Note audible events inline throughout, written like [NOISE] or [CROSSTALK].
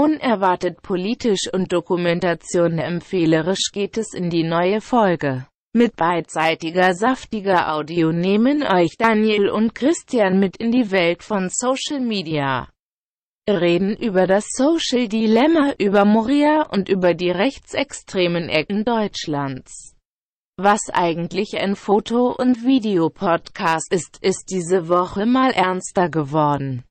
Unerwartet politisch und Dokumentation empfehlerisch geht es in die neue Folge. Mit beidseitiger saftiger Audio nehmen euch Daniel und Christian mit in die Welt von Social Media. Reden über das Social Dilemma, über Moria und über die rechtsextremen Ecken Deutschlands. Was eigentlich ein Foto- und Videopodcast ist, ist diese Woche mal ernster geworden.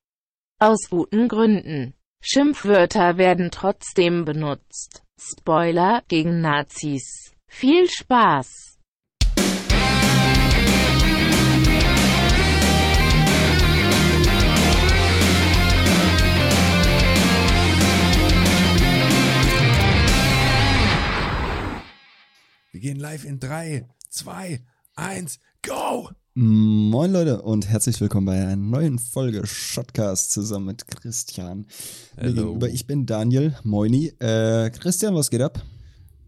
Aus guten Gründen. Schimpfwörter werden trotzdem benutzt. Spoiler gegen Nazis. Viel Spaß! Wir gehen live in 3, 2, 1, go! Moin Leute und herzlich willkommen bei einer neuen Folge Shotcast zusammen mit Christian. Mir Hello. gegenüber, ich bin Daniel, moini. Äh, Christian, was geht ab?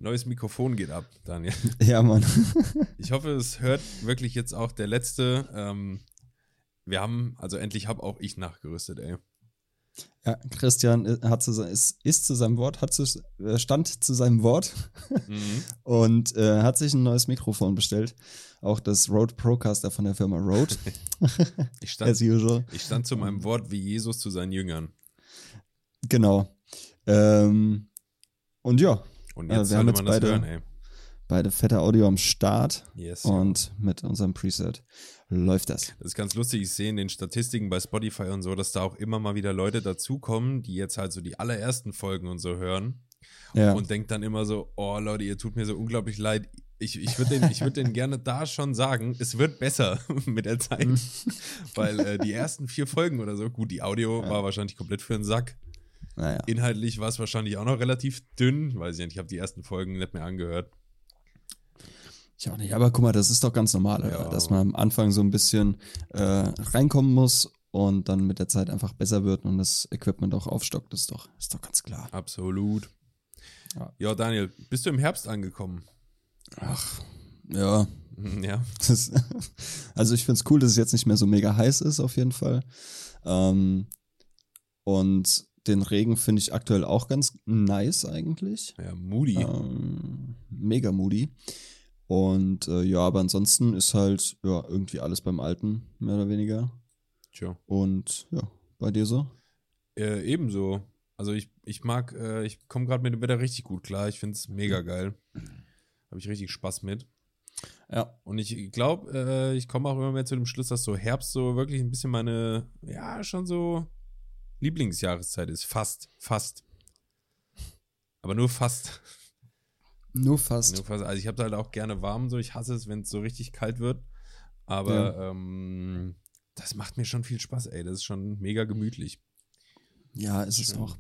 Neues Mikrofon geht ab, Daniel. [LAUGHS] Ja, Mann. [LAUGHS] Ich hoffe, es hört wirklich jetzt auch der letzte. Ähm, wir haben, also endlich habe auch ich nachgerüstet, ey. Ja, Christian äh, hat zu, ist, ist zu seinem Wort, hat zu, äh, stand zu seinem Wort [LAUGHS] Mhm. und äh, hat sich ein neues Mikrofon bestellt. Auch das Rode Procaster von der Firma Rode, [LAUGHS] Ich, stand, as usual. ich stand zu meinem Wort wie Jesus zu seinen Jüngern. Genau. Ähm, und ja, Und Ja, jetzt wir haben jetzt beide- hören, beide fette Audio am Start Yes. und mit unserem Preset läuft das. Das ist ganz lustig. Ich sehe in den Statistiken bei Spotify und so, dass da auch immer mal wieder Leute dazukommen, die jetzt halt so die allerersten Folgen und so hören. Ja. und denkt dann immer so, oh Leute, ihr tut mir so unglaublich leid. Ich, ich würde den, ich würd den gerne da schon sagen, es wird besser [LAUGHS] mit der Zeit. Mhm. Weil äh, die ersten vier Folgen oder so, gut, die Audio war wahrscheinlich komplett für den Sack. naja. Inhaltlich war es wahrscheinlich auch noch relativ dünn, weiß ich nicht, ich habe die ersten Folgen nicht mehr angehört. Ich auch nicht, aber guck mal, das ist doch ganz normal, Ja. Dass man am Anfang so ein bisschen äh, reinkommen muss und dann mit der Zeit einfach besser wird und das Equipment auch aufstockt, das ist doch, ist doch ganz klar. Absolut. Ja. Ja, Daniel, bist du im Herbst angekommen? Ach, ja. Mhm, Ja. [LAUGHS] Das, also ich find's cool, dass es jetzt nicht mehr so mega heiß ist, auf jeden Fall. Ähm, und den Regen finde ich aktuell auch ganz nice eigentlich. Ja, moody. Ähm, mega moody. Und äh, ja, aber ansonsten ist halt ja irgendwie alles beim Alten, mehr oder weniger. Tja. Und ja, bei dir so? Äh, ebenso. Also ich, ich mag, äh, ich komme gerade mit dem Wetter richtig gut klar. Ich finde es mega geil. Habe ich richtig Spaß mit. Ja. Und ich glaube, äh, ich komme auch immer mehr zu dem Schluss, dass so Herbst so wirklich ein bisschen meine, ja, schon so Lieblingsjahreszeit ist. Fast, fast. Aber nur fast. Nur fast. Nur fast. Also ich habe halt auch gerne warm so. Ich hasse es, wenn es so richtig kalt wird. Aber ähm, das macht mir schon viel Spaß, ey. Das ist schon mega gemütlich. Ja, ist es Schön. auch.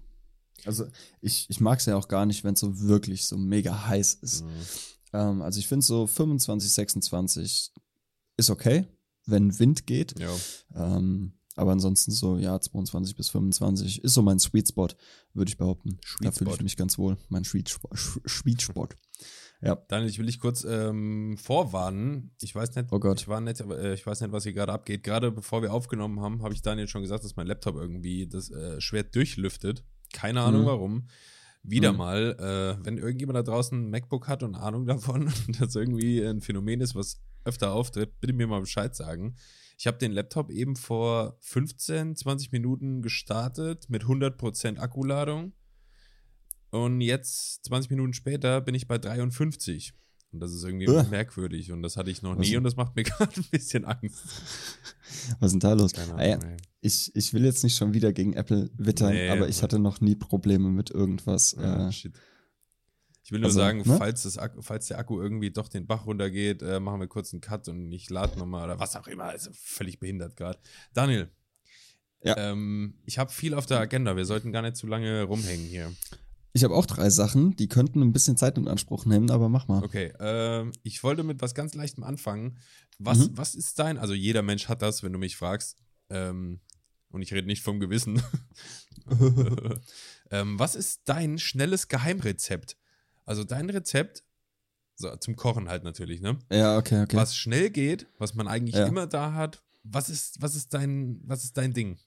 Also ich, ich mag es ja auch gar nicht, wenn es so wirklich so mega heiß ist. Mhm. Ähm, also ich finde so 25, 26 ist okay, wenn Wind geht. Ja. Ähm, aber ansonsten so, ja, 22 bis 25 ist so mein Sweet Spot, würde ich behaupten. Sweet da fühle ich mich ganz wohl. Mein Sweet Spot. Sweet Spot. [LAUGHS] Ja. Daniel, ich will dich kurz ähm, vorwarnen. Ich weiß nicht, Oh Gott. ich war nicht, aber, äh, ich weiß nicht, was hier gerade abgeht. Gerade bevor wir aufgenommen haben, habe ich Daniel schon gesagt, dass mein Laptop irgendwie das äh, schwer durchlüftet. Keine Ahnung Mhm. warum. Wieder Mhm. mal, äh, wenn irgendjemand da draußen ein MacBook hat und Ahnung davon, [LAUGHS] dass irgendwie ein Phänomen ist, was öfter auftritt, bitte mir mal Bescheid sagen. Ich habe den Laptop eben vor 15, 20 Minuten gestartet mit 100% Akkuladung. Und jetzt, 20 Minuten später, bin ich bei 53. Und das ist irgendwie Uah. merkwürdig. Und das hatte ich noch nie und das macht mir [LAUGHS] gerade ein bisschen Angst. Was ist denn da los? Keine Ah, ja, Ahnung, ich, ich will jetzt nicht schon wieder gegen Apple wittern, Nee, aber ich hatte noch nie Probleme mit irgendwas. Ah, äh, shit. Ich will nur also, sagen, ne? falls, das Akku, falls der Akku irgendwie doch den Bach runtergeht, äh, machen wir kurz einen Cut und ich lade nochmal oder was auch immer. Also völlig behindert gerade. Daniel, Ja. ähm, ich habe viel auf der Agenda. Wir sollten gar nicht zu lange rumhängen hier. Ich habe auch drei Sachen, die könnten ein bisschen Zeit in Anspruch nehmen, aber mach mal. Okay, ähm, ich wollte mit was ganz Leichtem anfangen. Was, Mhm. was ist dein, also jeder Mensch hat das, wenn du mich fragst, ähm, und ich rede nicht vom Gewissen. [LAUGHS] [LAUGHS] ähm, was ist dein schnelles Geheimrezept? Also dein Rezept, so, zum Kochen halt natürlich, ne? Ja, okay, okay. Was schnell geht, was man eigentlich Ja. immer da hat. Was ist, was ist dein, was ist dein Ding?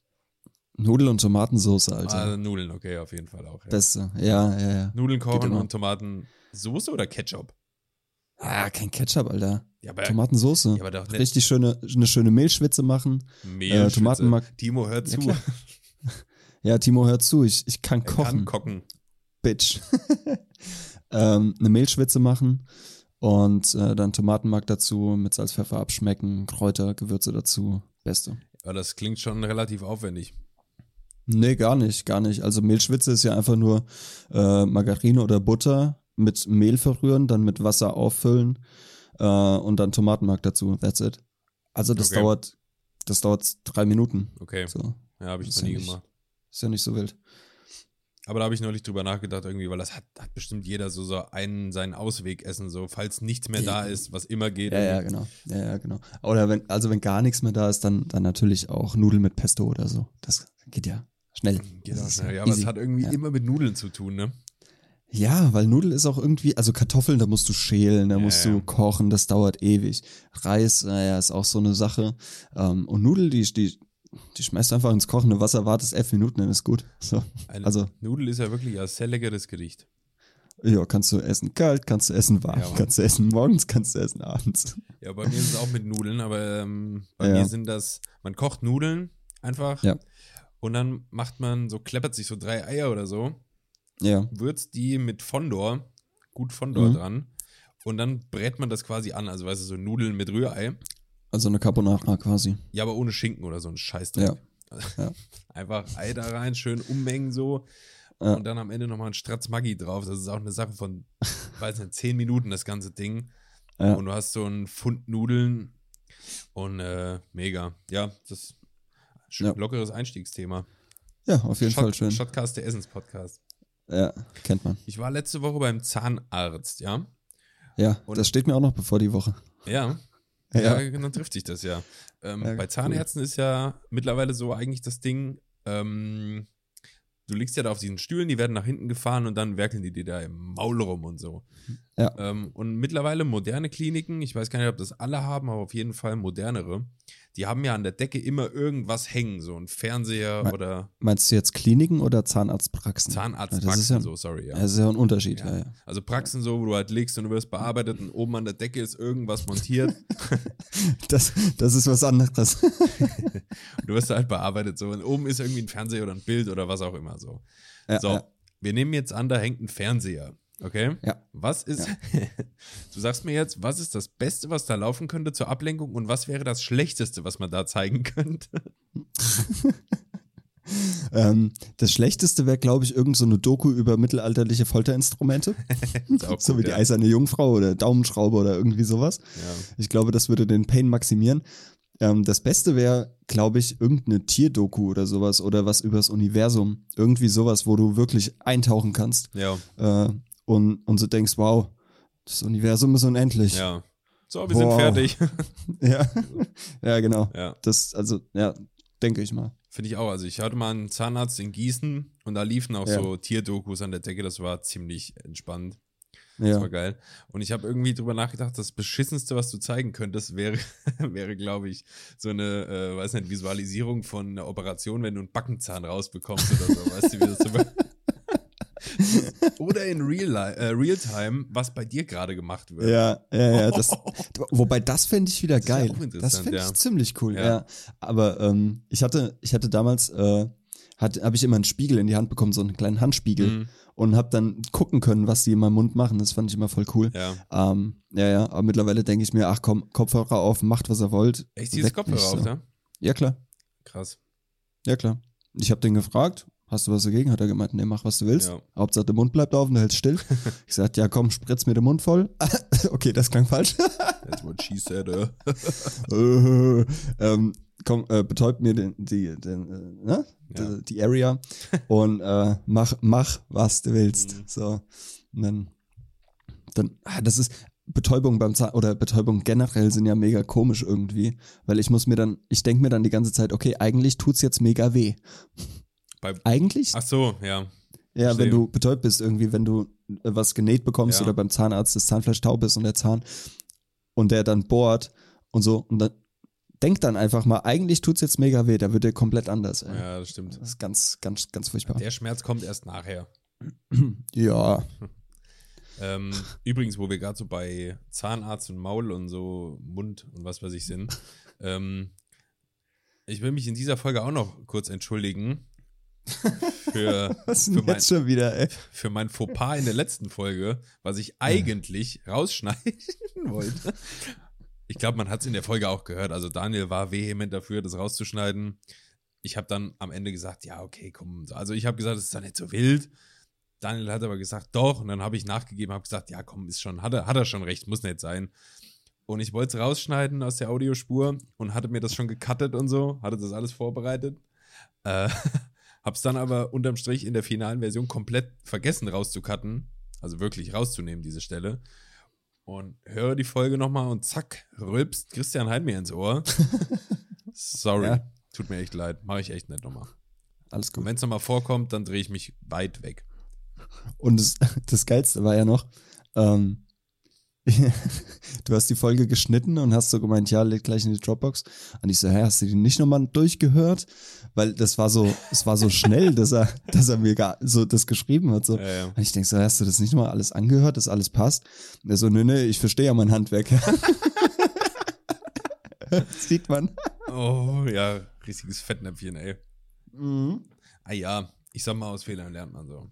Nudel und Tomatensauce, Alter. Ah, Nudeln, okay, auf jeden Fall auch. Ja. Beste. Ja, ja, ja. Nudeln kochen und Tomatensoße oder Ketchup? Ah, kein Ketchup, Alter. Ja, aber, Tomatensauce. ja, aber doch nicht Richtig schöne, eine schöne Mehlschwitze machen. Mehl, äh, Tomatenmark- Timo, hört Ja, zu. klar. [LAUGHS] Ja, Timo, hör zu, ich, ich kann Er kochen. kann kochen. Bitch. [LAUGHS] ähm, eine Mehlschwitze machen und äh, dann Tomatenmark dazu, mit Salz, Pfeffer abschmecken, Kräuter, Gewürze dazu. Beste. Aber das klingt schon relativ aufwendig. Nee, gar nicht, gar nicht. Also Mehlschwitze ist ja einfach nur äh, Margarine oder Butter mit Mehl verrühren, dann mit Wasser auffüllen äh, und dann Tomatenmark dazu. That's it. Also das Okay. dauert, das dauert drei Minuten. Okay, So, ja, habe ich noch ja nie gemacht. ist ja nicht so wild. Aber da habe ich neulich drüber nachgedacht irgendwie, weil das hat, hat bestimmt jeder so, so einen seinen Ausweg essen, so falls nichts mehr da ist, was immer geht. Ja, ja, genau. Ja, ja, genau. Oder wenn, also wenn gar nichts mehr da ist, dann, dann natürlich auch Nudeln mit Pesto oder so. Das geht ja schnell. Geht Das auch schnell. Ja, aber es hat irgendwie Ja. immer mit Nudeln zu tun, ne? Ja, weil Nudel ist auch irgendwie, also Kartoffeln, da musst du schälen, da Ja, musst du kochen, das dauert ewig. Reis, naja, ist auch so eine Sache. Ähm, und Nudel, die, die, die schmeißt du einfach ins kochende Wasser, wartest elf Minuten, dann ist gut. So. Eine Also- Nudel ist ja wirklich ein sehr leckeres Gericht. Ja, kannst du essen kalt, kannst du essen warm, Ja, kannst du essen morgens, kannst du essen abends. Ja, bei mir ist es auch mit Nudeln, aber ähm, bei Ja. mir sind das, man kocht Nudeln einfach Ja. und dann macht man so, kleppert sich so drei Eier oder so, Ja, würzt die mit Fondor, gut Fondor Mhm. dran und dann brät man das quasi an, also weißt du, so Nudeln mit Rührei, also eine Carbonara quasi. ja, aber ohne Schinken oder so ein Scheißdreck. Ja. [LAUGHS] Ja. Einfach Ei da rein, schön ummengen so Ja. und dann am Ende nochmal ein Stratz Maggi drauf, das ist auch eine Sache von, [LAUGHS] weiß nicht, zehn Minuten das ganze Ding Ja. und du hast so einen Pfund Nudeln und äh, mega. Ja, das ist ein lockeres Einstiegsthema. Ja, auf jeden Fall schön. Shotcast, der Essenspodcast. Ja, kennt man. Ich war letzte Woche beim Zahnarzt, ja? Ja, Und- das steht mir auch noch bevor die Woche. Ja. Ja. Ja, dann trifft sich das ja. Ähm, Ja, bei cool. Zahnärzten ist ja mittlerweile so eigentlich das Ding, ähm, du liegst ja da auf diesen Stühlen, die werden nach hinten gefahren und dann werkeln die dir da im Maul rum und so. Ja. Ähm, und mittlerweile moderne Kliniken, ich weiß gar nicht, ob das alle haben, aber auf jeden Fall modernere, die haben ja an der Decke immer irgendwas hängen, so ein Fernseher Me- oder Meinst du jetzt Kliniken oder Zahnarztpraxen? Zahnarztpraxen, Ja, so, sorry, ja. Das ist ja ein Unterschied, Ja. ja. Also Praxen so, wo du halt liegst und du wirst bearbeitet und oben an der Decke ist irgendwas montiert [LAUGHS] Das, das ist was anderes. und [LAUGHS] du wirst halt bearbeitet so und oben ist irgendwie ein Fernseher oder ein Bild oder was auch immer so. So, wir nehmen jetzt an, da hängt ein Fernseher, okay? Ja. Was ist, [LAUGHS] du sagst mir jetzt, was ist das Beste, was da laufen könnte zur Ablenkung und was wäre das Schlechteste, was man da zeigen könnte? [LAUGHS] Ähm, das Schlechteste wäre, glaube ich, irgend so eine Doku über mittelalterliche Folterinstrumente. [LAUGHS] Auch so gut, wie die ja. eiserne Jungfrau oder Daumenschraube oder irgendwie sowas. Ja. Ich glaube, das würde den Pain maximieren. Ähm, das Beste wäre, glaube ich, irgendeine Tierdoku oder sowas oder was übers Universum. Irgendwie sowas, wo du wirklich eintauchen kannst Ja, äh, und, und so denkst, wow, das Universum ist unendlich. ja. So, wir sind Wow. fertig. [LAUGHS] [LAUGHS] ja. ja, genau. ja. Das, also, ja, denke ich mal. Finde ich auch. Also ich hatte mal einen Zahnarzt in Gießen und da liefen auch Ja. so Tierdokus an der Decke. Das war ziemlich entspannt. Das Ja. war geil. Und ich habe irgendwie drüber nachgedacht, das Beschissenste, was du zeigen könntest, wäre, [LAUGHS] wäre glaube ich, so eine, äh, weiß nicht, Visualisierung von einer Operation, wenn du einen Backenzahn rausbekommst oder so. weißt du, wie das so Oder in Real, äh, Real Time, was bei dir gerade gemacht wird. Ja, ja, ja. [LAUGHS] Das, wobei das fände ich wieder Das geil. interessant, Das fände ich ja. ziemlich cool, Ja. ja. Aber ähm, ich hatte, ich hatte damals, äh, habe ich immer einen Spiegel in die Hand bekommen, so einen kleinen Handspiegel Mhm. und habe dann gucken können, was die in meinem Mund machen. Das fand ich immer voll cool. Ja. Ähm, ja, ja. Aber mittlerweile denke ich mir, ach komm, Kopfhörer auf, macht was ihr wollt. Echt dieses Kopfhörer mich auf, so. ne? Ja klar, Krass. ja klar. Ich habe den gefragt, hast du was dagegen? Hat er gemeint, nee, mach was du willst. Ja. Hauptsache der Mund bleibt auf und du hältst still. [LAUGHS] ich sagte, ja komm, spritz mir den Mund voll. [LAUGHS] okay, das klang falsch. That's what she said. Äh. äh, [LAUGHS] ähm, komm, äh, betäubt mir den, die, den, äh, ne? Ja. die, die Area und äh, mach, mach, was du willst. Mhm. So. Und dann, dann, ah, das ist, Betäubung beim Zahn oder Betäubung generell sind ja mega komisch irgendwie, weil ich muss mir dann, ich denke mir dann die ganze Zeit, okay, eigentlich tut's jetzt mega weh. Bei- Eigentlich? Ach so, ja. ja, verstehe. wenn du betäubt bist irgendwie, wenn du äh, was genäht bekommst Ja. oder beim Zahnarzt das Zahnfleisch taub ist und der Zahn und der dann bohrt und so und dann denk dann einfach mal, eigentlich tut's jetzt mega weh, da wird der komplett anders. Ey. Ja, das stimmt. Das ist ganz, ganz, ganz furchtbar. Der Schmerz kommt erst nachher. [CLEARS THROAT] Ja, [LAUGHS] Ähm, übrigens, wo wir gerade so bei Zahnarzt und Maul und so Mund und was weiß ich sind. [LAUGHS] ähm, ich will mich in dieser Folge auch noch kurz entschuldigen. [LAUGHS] Für, was für, mein, jetzt schon wieder, ey? für mein Fauxpas in der letzten Folge, was ich eigentlich rausschneiden [LAUGHS] wollte. Ich glaube, man hat es in der Folge auch gehört. Also Daniel war vehement dafür, das rauszuschneiden. Ich habe dann am Ende gesagt, ja, okay, komm. Also ich habe gesagt, es ist doch nicht so wild. Daniel hat aber gesagt, doch. Und dann habe ich nachgegeben, habe gesagt, ja, komm, ist schon, hat er, hat er schon recht, muss nicht sein. Und ich wollte es rausschneiden aus der Audiospur und hatte mir das schon gecuttet und so, hatte das alles vorbereitet. Äh, [LAUGHS] hab's dann aber unterm Strich in der finalen Version komplett vergessen rauszucutten. Also wirklich rauszunehmen, diese Stelle. Und höre die Folge nochmal und zack, rülpst Christian Hein mir ins Ohr. [LAUGHS] Sorry. Ja. Tut mir echt leid. Mache ich echt nicht nochmal. Alles Und gut. wenn es nochmal vorkommt, dann drehe ich mich weit weg. Und das, das Geilste war ja noch, ähm, du hast die Folge geschnitten und hast so gemeint, ja, leg gleich in die Dropbox. Und ich so, hä, hast du die nicht nochmal durchgehört? Weil das war so, es war so schnell, dass er, dass er mir gar, so das geschrieben hat. So. Ja, ja. Und ich denk so, hast du das nicht nochmal alles angehört, dass alles passt? Und er so, nö, nö, ich verstehe ja mein Handwerk. [LAUGHS] Sieht man. Oh, ja, riesiges Fettnäpfchen, ey. Mhm. Ah ja, ich sag mal, aus Fehlern lernt man so.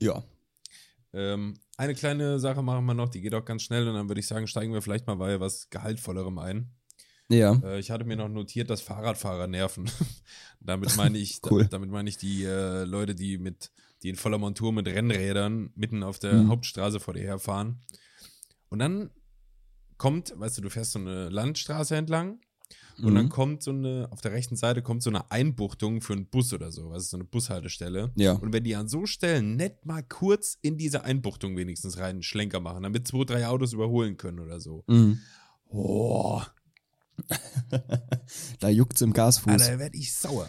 Ja. Ähm, eine kleine Sache machen wir noch, die geht auch ganz schnell und dann würde ich sagen, steigen wir vielleicht mal bei was Gehaltvollerem ein. Ja. Äh, ich hatte mir noch notiert, dass Fahrradfahrer nerven. [LAUGHS] damit meine ich, Cool. da, damit meine ich die äh, Leute, die mit, die in voller Montur mit Rennrädern mitten auf der Mhm. Hauptstraße vor dir herfahren. Und dann kommt, weißt du, du fährst so eine Landstraße entlang und dann Mhm. kommt so eine, auf der rechten Seite kommt so eine Einbuchtung für einen Bus oder so, also so eine Bushaltestelle. Ja. Und wenn die an so Stellen nett mal kurz in diese Einbuchtung wenigstens rein einen Schlenker machen, damit zwei, drei Autos überholen können oder so. Mhm. Oh, [LAUGHS] da juckt's im Gasfuß. Alter, werde ich sauer.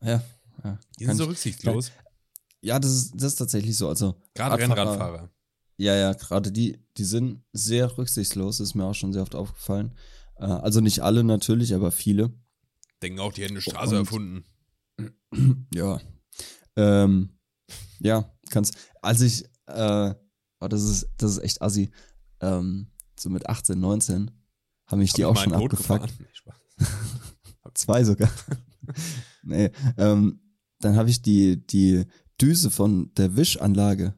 Ja. ja. Die sind so ich- rücksichtslos. Ja, das ist, das ist tatsächlich so. Also Gerade Radfahrer- Rennradfahrer. Ja, ja, gerade die, die sind sehr rücksichtslos, ist mir auch schon sehr oft aufgefallen. Äh, also nicht alle natürlich, aber viele. Denken auch, die hätten eine Straße Und- erfunden. [CLEARS THROAT] Ja. Ähm, ja, kannst. Als ich, äh, oh, das ist, das ist echt assi. Ähm, so mit 18, 19 haben mich Hab die auch schon Boot abgefuckt. [LAUGHS] Zwei sogar. [LAUGHS] nee, ähm, dann habe ich die, die Düse von der Wischanlage.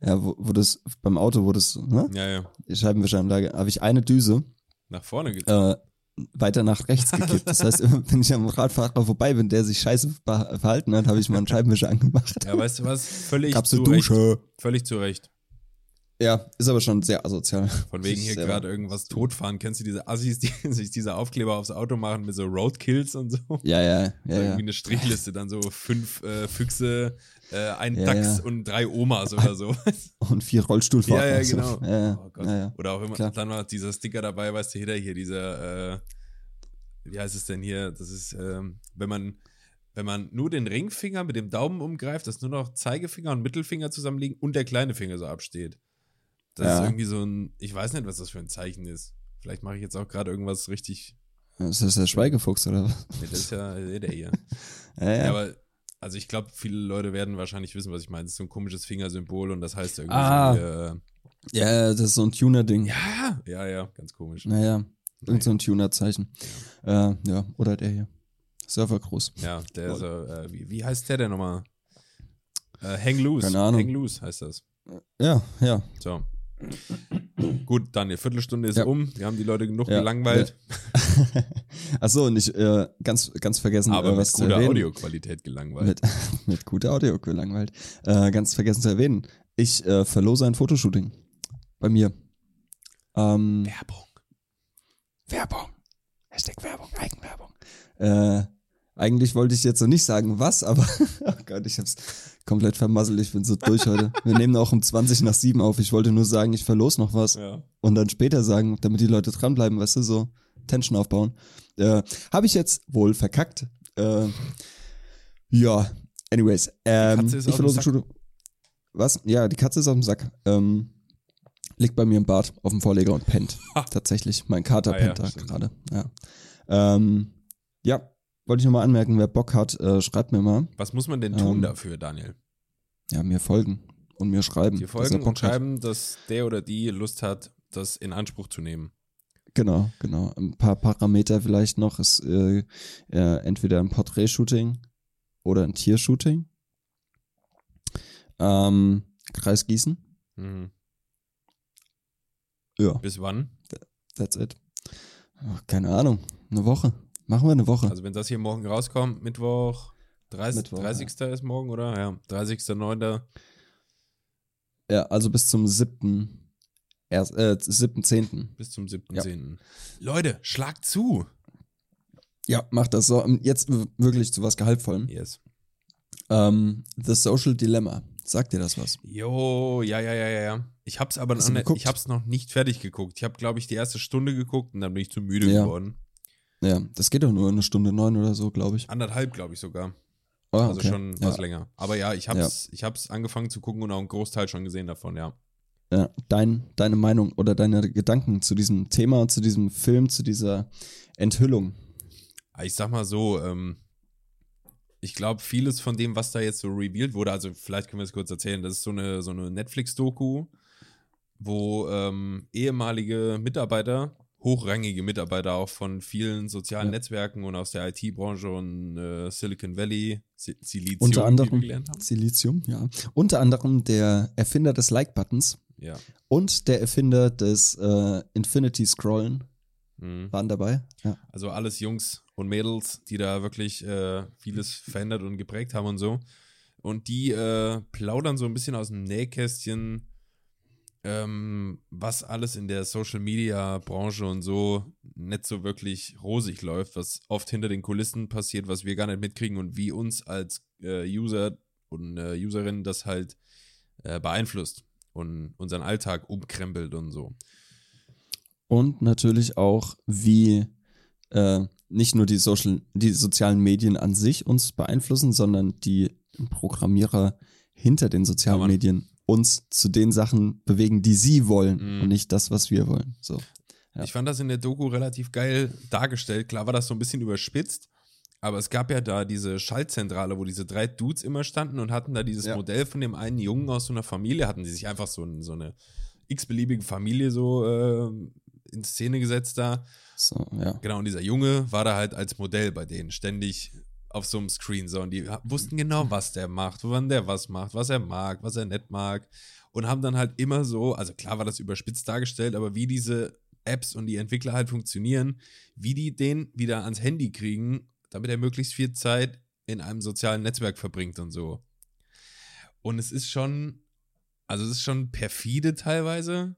Ja, wo, wo das, beim Auto, wo das, ne? Ja, ja. Die Scheibenwischanlage, habe ich eine Düse Nach vorne geht. äh, weiter nach rechts gekippt. Das heißt, immer, [LAUGHS] wenn ich am Radfahrer vorbei bin, der sich scheiße ver- verhalten hat, habe ich mal einen Scheibenwischer [LAUGHS] angemacht. Ja, weißt du was? Völlig Gab's zu eine Recht. Dusche. Völlig zu Recht. Ja, ist aber schon sehr asozial. Von wegen hier gerade irgendwas totfahren. Kennst du diese Assis, die [LAUGHS] sich diese Aufkleber aufs Auto machen mit so Roadkills und so? Ja, ja, so ja, ja. irgendwie eine Strichliste, dann so fünf äh, Füchse, äh, ein Ja, Dachs ja. und drei Omas oder so. [LAUGHS] Und vier Rollstuhlfahrten. Ja, ja, und so. genau. Ja, Oh Gott. Oder auch immer, Klar. dann war dieser Sticker dabei, weißt du, hinter hier, dieser, äh, wie heißt es denn hier? Das ist, ähm, wenn man, wenn man nur den Ringfinger mit dem Daumen umgreift, dass nur noch Zeigefinger und Mittelfinger zusammenliegen und der kleine Finger so absteht. Das ist irgendwie so ein, ich weiß nicht, was das für ein Zeichen ist. Vielleicht mache ich jetzt auch gerade irgendwas richtig, Ist das der Schweigefuchs oder was? nee, das ist ja der hier. [LAUGHS] Ja, ja. Ja, aber, also ich glaube, viele Leute werden wahrscheinlich wissen, was ich meine. Das ist so ein komisches Fingersymbol und das heißt irgendwie Ah. so, äh, ja, das ist so ein Tuner-Ding. ja, ja, ja, ganz komisch. Naja, irgend so ein Tuner-Zeichen. Äh, ja, oder der hier. Surfer groß. Ja, der ist, äh, wie, wie heißt der denn nochmal? Äh, Hang Loose. Keine Ahnung. Hang Loose heißt das. Ja, ja. So. Gut, dann, die Viertelstunde ist Ja. um. Wir haben die Leute genug Ja. gelangweilt, [LAUGHS] Achso, und ich äh, ganz, ganz vergessen, aber äh, mit was zu guter erwähnen. Audioqualität gelangweilt. Mit, [LAUGHS] mit guter Audio gelangweilt. Äh, ganz vergessen zu erwähnen. Ich äh, verlose ein Fotoshooting. Bei mir. Ähm, Werbung. Werbung. Hashtag Werbung, Eigenwerbung. Äh, eigentlich wollte ich jetzt noch nicht sagen, was, aber [LAUGHS] oh Gott, ich hab's komplett vermasselt. Ich bin so durch heute. Wir nehmen auch um 20 nach 7 auf. Ich wollte nur sagen, ich verlose noch was Ja. und dann später sagen, damit die Leute dranbleiben, weißt du, so Tension aufbauen. Äh, Habe ich jetzt wohl verkackt. Äh, ja, anyways. Ähm, Katze ist ich auf dem verlose. Schule. Was? Ja, die Katze ist auf dem Sack. Ähm, Liegt bei mir im Bad auf dem Vorleger und pennt. Tatsächlich. Mein Kater Ah ja, pennt da stimmt. gerade. Ja. Ähm, ja, wollte ich nochmal anmerken, wer Bock hat, äh, schreibt mir mal. Was muss man denn tun Ähm, dafür, Daniel? Ja, mir folgen und mir schreiben. Dir folgen und Bock hat. schreiben, dass der oder die Lust hat, das in Anspruch zu nehmen. Genau, genau. Ein paar Parameter vielleicht noch ist äh, äh, entweder ein Porträtshooting oder ein Tiershooting. Ähm, Kreis Gießen. Mhm. Ja, Bis wann? that's it. Ach, keine Ahnung. Eine Woche. Machen wir eine Woche. Also wenn das hier morgen rauskommt, Mittwoch, 30, Mittwoch, 30. ist morgen, oder? Ja, 30.09. ja, also bis zum 7. Erst, äh, 7.10. bis zum 7.10. Leute, schlagt zu. Ja, macht das so. Und Jetzt wirklich zu was Gehaltvollem. Yes. Ähm, The Social Dilemma. Sagt dir das was? Jo, ja, ja, ja, ja, ja. Ich hab's aber noch, geguckt? ich hab's noch nicht fertig geguckt. Ich habe, glaube ich, die erste Stunde geguckt und dann bin ich zu müde Ja. geworden. Ja, das geht doch nur eine Stunde neun oder so, glaube ich. Anderthalb, glaube ich sogar. Oh, Also okay. schon ja. was länger. Aber ja, ich hab's, ich hab's angefangen zu gucken und auch einen Großteil schon gesehen davon, ja. Ja, dein, deine Meinung oder deine Gedanken zu diesem Thema, zu diesem Film, zu dieser Enthüllung. Ich sag mal so, ähm, ich glaube, vieles von dem, was da jetzt so revealed wurde, also vielleicht können wir es kurz erzählen, das ist so eine, so eine Netflix-Doku, wo ähm, ehemalige Mitarbeiter, hochrangige Mitarbeiter auch von vielen sozialen Ja. Netzwerken und aus der IT-Branche und äh, Silicon Valley, Si- Silizium, Unter anderem. Silizium, ja. Unter anderem der Erfinder des Like-Buttons Ja. und der Erfinder des äh, Infinity-Scrollen Mhm. waren dabei. Ja. Also alles Jungs und Mädels, die da wirklich äh, vieles [LAUGHS] verändert und geprägt haben und so. Und die äh, plaudern so ein bisschen aus dem Nähkästchen, ähm, was alles in der Social Media Branche und so nicht so wirklich rosig läuft, was oft hinter den Kulissen passiert, was wir gar nicht mitkriegen und wie uns als äh, User und äh, Userinnen das halt äh, beeinflusst und unseren Alltag umkrempelt und so. Und natürlich auch, wie äh, nicht nur die, Social, die sozialen Medien an sich uns beeinflussen, sondern die Programmierer hinter den sozialen Ja. Medien uns zu den Sachen bewegen, die sie wollen Mhm. und nicht das, was wir wollen. So. Ja. Ich fand das in der Doku relativ geil dargestellt. Klar war das so ein bisschen überspitzt, aber es gab ja da diese Schaltzentrale, wo diese drei Dudes immer standen und hatten da dieses Ja. Modell von dem einen Jungen aus so einer Familie, hatten die sich einfach so, ein, so eine x-beliebige Familie so äh, in Szene gesetzt da. So, ja. Genau, und dieser Junge war da halt als Modell bei denen ständig auf so einem Screen so und die wussten genau, was der macht, wann der was macht, was er mag, was er nicht mag und haben dann halt immer so, also klar war das überspitzt dargestellt, aber wie diese Apps und die Entwickler halt funktionieren, wie die den wieder ans Handy kriegen, damit er möglichst viel Zeit in einem sozialen Netzwerk verbringt und so. Und es ist schon, also es ist schon perfide teilweise,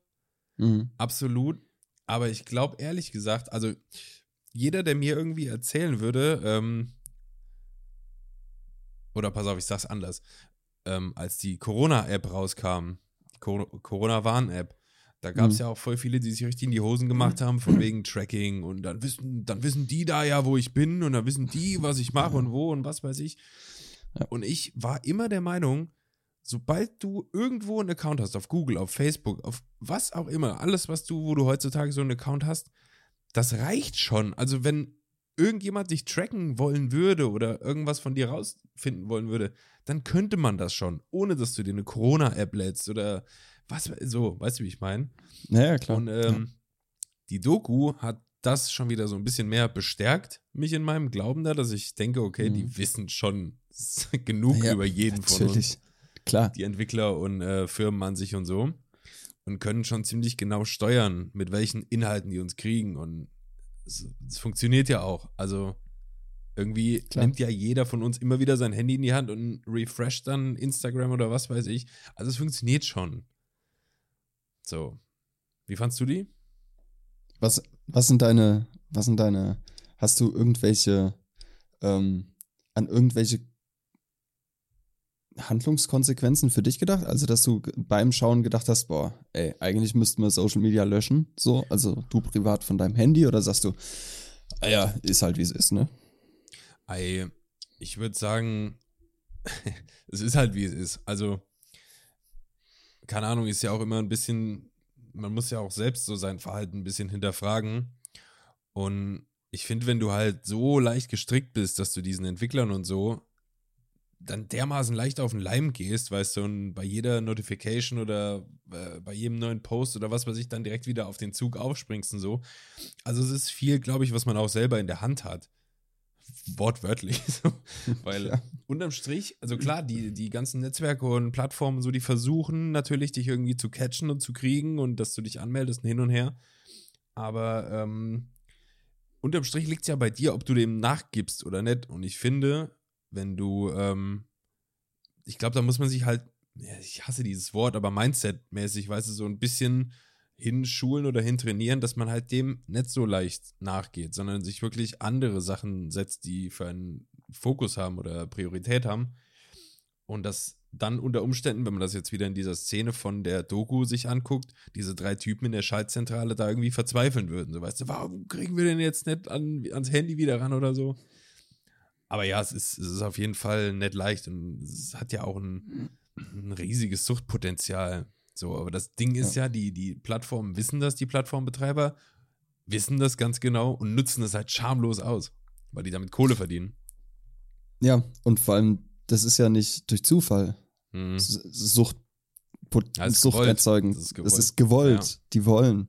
Mhm. Absolut. Aber ich glaube ehrlich gesagt, also jeder, der mir irgendwie erzählen würde, ähm, oder pass auf, ich sag's anders, ähm, als die Corona-App rauskam, Corona-Warn-App, da gab es Mhm. ja auch voll viele, die sich richtig in die Hosen gemacht haben, von wegen Tracking und dann wissen, dann wissen die da ja, wo ich bin und dann wissen die, was ich mache und wo und was weiß ich. Ja. Und ich war immer der Meinung, sobald du irgendwo einen Account hast, auf Google, auf Facebook, auf was auch immer, alles, was du, wo du heutzutage so einen Account hast, das reicht schon. Also wenn irgendjemand dich tracken wollen würde oder irgendwas von dir rausfinden wollen würde, dann könnte man das schon, ohne dass du dir eine Corona-App lädst oder was, so, weißt du, wie ich meine? Naja, klar. Und ähm, die Doku hat das schon wieder so ein bisschen mehr bestärkt, mich in meinem Glauben da, dass ich denke, okay, Mhm. die wissen schon [LAUGHS] genug Ja, über jeden von uns Natürlich. Klar. die Entwickler und äh, Firmen an sich und so und können schon ziemlich genau steuern, mit welchen Inhalten die uns kriegen und es, es funktioniert ja auch. Also irgendwie Klar. nimmt ja jeder von uns immer wieder sein Handy in die Hand und refresht dann Instagram oder was weiß ich. Also es funktioniert schon. So. Wie fandst du die? Was, was sind deine, was sind deine, hast du irgendwelche, ähm, an irgendwelche Handlungskonsequenzen für dich gedacht? Also, dass du beim Schauen gedacht hast, boah, ey, eigentlich müssten wir Social Media löschen, so, also du privat von deinem Handy oder sagst du, ah ja, ist halt wie es ist, ne? Ei, ich würde sagen, [LAUGHS] es ist halt wie es ist. Also, keine Ahnung, ist ja auch immer ein bisschen man muss ja auch selbst so sein Verhalten ein bisschen hinterfragen. Und ich finde, wenn du halt so leicht gestrickt bist, dass du diesen Entwicklern und so dann dermaßen leicht auf den Leim gehst, weißt du, und bei jeder Notification oder äh, bei jedem neuen Post oder was weiß ich, dann direkt wieder auf den Zug aufspringst und so. Also es ist viel, glaube ich, was man auch selber in der Hand hat. Wortwörtlich. [LAUGHS] Weil ja. unterm Strich, also klar, die, die ganzen Netzwerke und Plattformen, so, die versuchen natürlich, dich irgendwie zu catchen und zu kriegen und dass du dich anmeldest und hin und her. Aber ähm, unterm Strich liegt es ja bei dir, ob du dem nachgibst oder nicht. Und ich finde, wenn du, ähm, ich glaube, da muss man sich halt, ja, ich hasse dieses Wort, aber Mindset-mäßig, weißt du, so ein bisschen hinschulen oder hintrainieren, dass man halt dem nicht so leicht nachgeht, sondern sich wirklich andere Sachen setzt, die für einen Fokus haben oder Priorität haben. Und das dann unter Umständen, wenn man das jetzt wieder in dieser Szene von der Doku sich anguckt, diese drei Typen in der Schaltzentrale da irgendwie verzweifeln würden. So, weißt du, warum kriegen wir denn jetzt nicht an, ans Handy wieder ran oder so? Aber ja, es ist, es ist auf jeden Fall nicht leicht und es hat ja auch ein, ein riesiges Suchtpotenzial. So, aber das Ding ist ja, ja die, die Plattformen wissen das, die Plattformbetreiber wissen das ganz genau und nutzen das halt schamlos aus, weil die damit Kohle verdienen. Ja, und vor allem, das ist ja nicht durch Zufall. Mhm. Sucht, das Sucht erzeugen. Das ist gewollt. Das ist gewollt. Ja. Die wollen.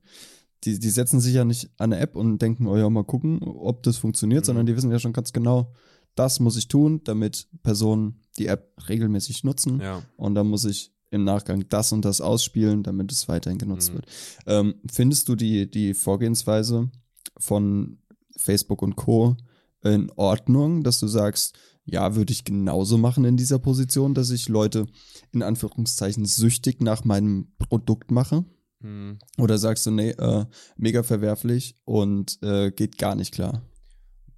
Die, die setzen sich ja nicht an eine App und denken, oh ja, mal gucken, ob das funktioniert, mhm. sondern die wissen ja schon ganz genau, das muss ich tun, damit Personen die App regelmäßig nutzen. Ja. Und dann muss ich im Nachgang das und das ausspielen, damit es weiterhin genutzt mhm. wird. Ähm, findest du die, die Vorgehensweise von Facebook und Co. in Ordnung, dass du sagst, ja, würde ich genauso machen in dieser Position, dass ich Leute in Anführungszeichen süchtig nach meinem Produkt mache? Mhm. Oder sagst du, nee, äh, mega verwerflich und äh, geht gar nicht klar?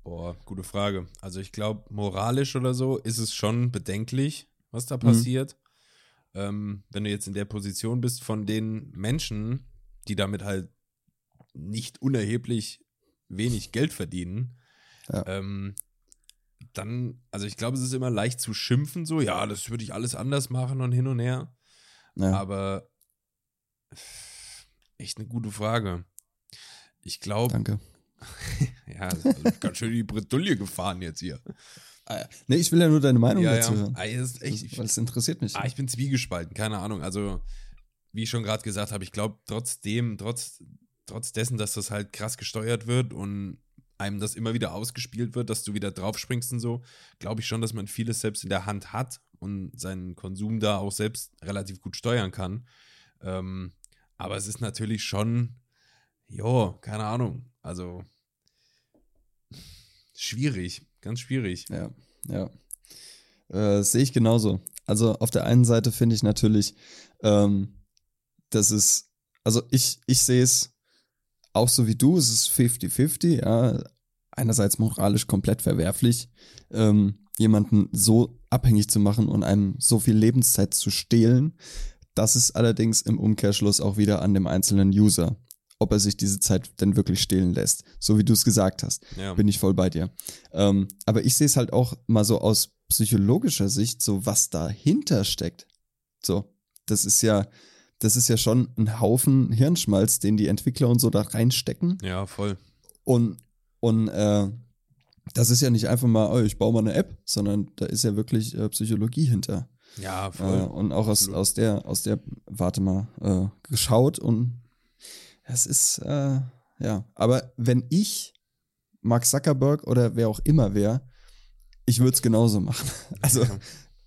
Boah, gute Frage. Also ich glaube, moralisch oder so ist es schon bedenklich, was da passiert. Mhm. Ähm, wenn du jetzt in der Position bist von den Menschen, die damit halt nicht unerheblich wenig Geld verdienen, ja. ähm, dann, also ich glaube, es ist immer leicht zu schimpfen, so, ja, das würde ich alles anders machen und hin und her. Ja. Aber echt eine gute Frage. Ich glaube, Danke. [LAUGHS] ja, also ganz schön die Bredouille gefahren jetzt hier. Ah, nee, ich will ja nur deine Meinung ja, dazu ja. hören. Ah, echt, ich, Weil es interessiert mich. Ah, ich bin zwiegespalten, keine Ahnung. Also, wie ich schon gerade gesagt habe, ich glaube trotzdem, trotz, trotz dessen, dass das halt krass gesteuert wird und einem das immer wieder ausgespielt wird, dass du wieder draufspringst und so, glaube ich schon, dass man vieles selbst in der Hand hat und seinen Konsum da auch selbst relativ gut steuern kann. Ähm, aber es ist natürlich schon, jo, keine Ahnung. Also, Schwierig, ganz schwierig. Ja, ja. Äh, Sehe ich genauso. Also auf der einen Seite finde ich natürlich, ähm, dass es, also ich, ich sehe es auch so wie du, es ist 50-50, ja. Einerseits moralisch komplett verwerflich, ähm, jemanden so abhängig zu machen und einem so viel Lebenszeit zu stehlen. Das ist allerdings im Umkehrschluss auch wieder an dem einzelnen User ob er sich diese Zeit denn wirklich stehlen lässt. So wie du es gesagt hast. Ja. Bin ich voll bei dir. Ähm, aber ich sehe es halt auch mal so aus psychologischer Sicht, so was dahinter steckt. So, das ist ja, das ist ja schon ein Haufen Hirnschmalz, den die Entwickler und so da reinstecken. Ja, voll. Und, und äh, das ist ja nicht einfach mal, oh, ich baue mal eine App, sondern da ist ja wirklich äh, Psychologie hinter. Ja, voll. Äh, und auch aus, aus der, aus der, warte mal, äh, geschaut und es ist, äh, ja. Aber wenn ich Mark Zuckerberg oder wer auch immer wäre, ich würde es genauso machen. [LAUGHS] Also,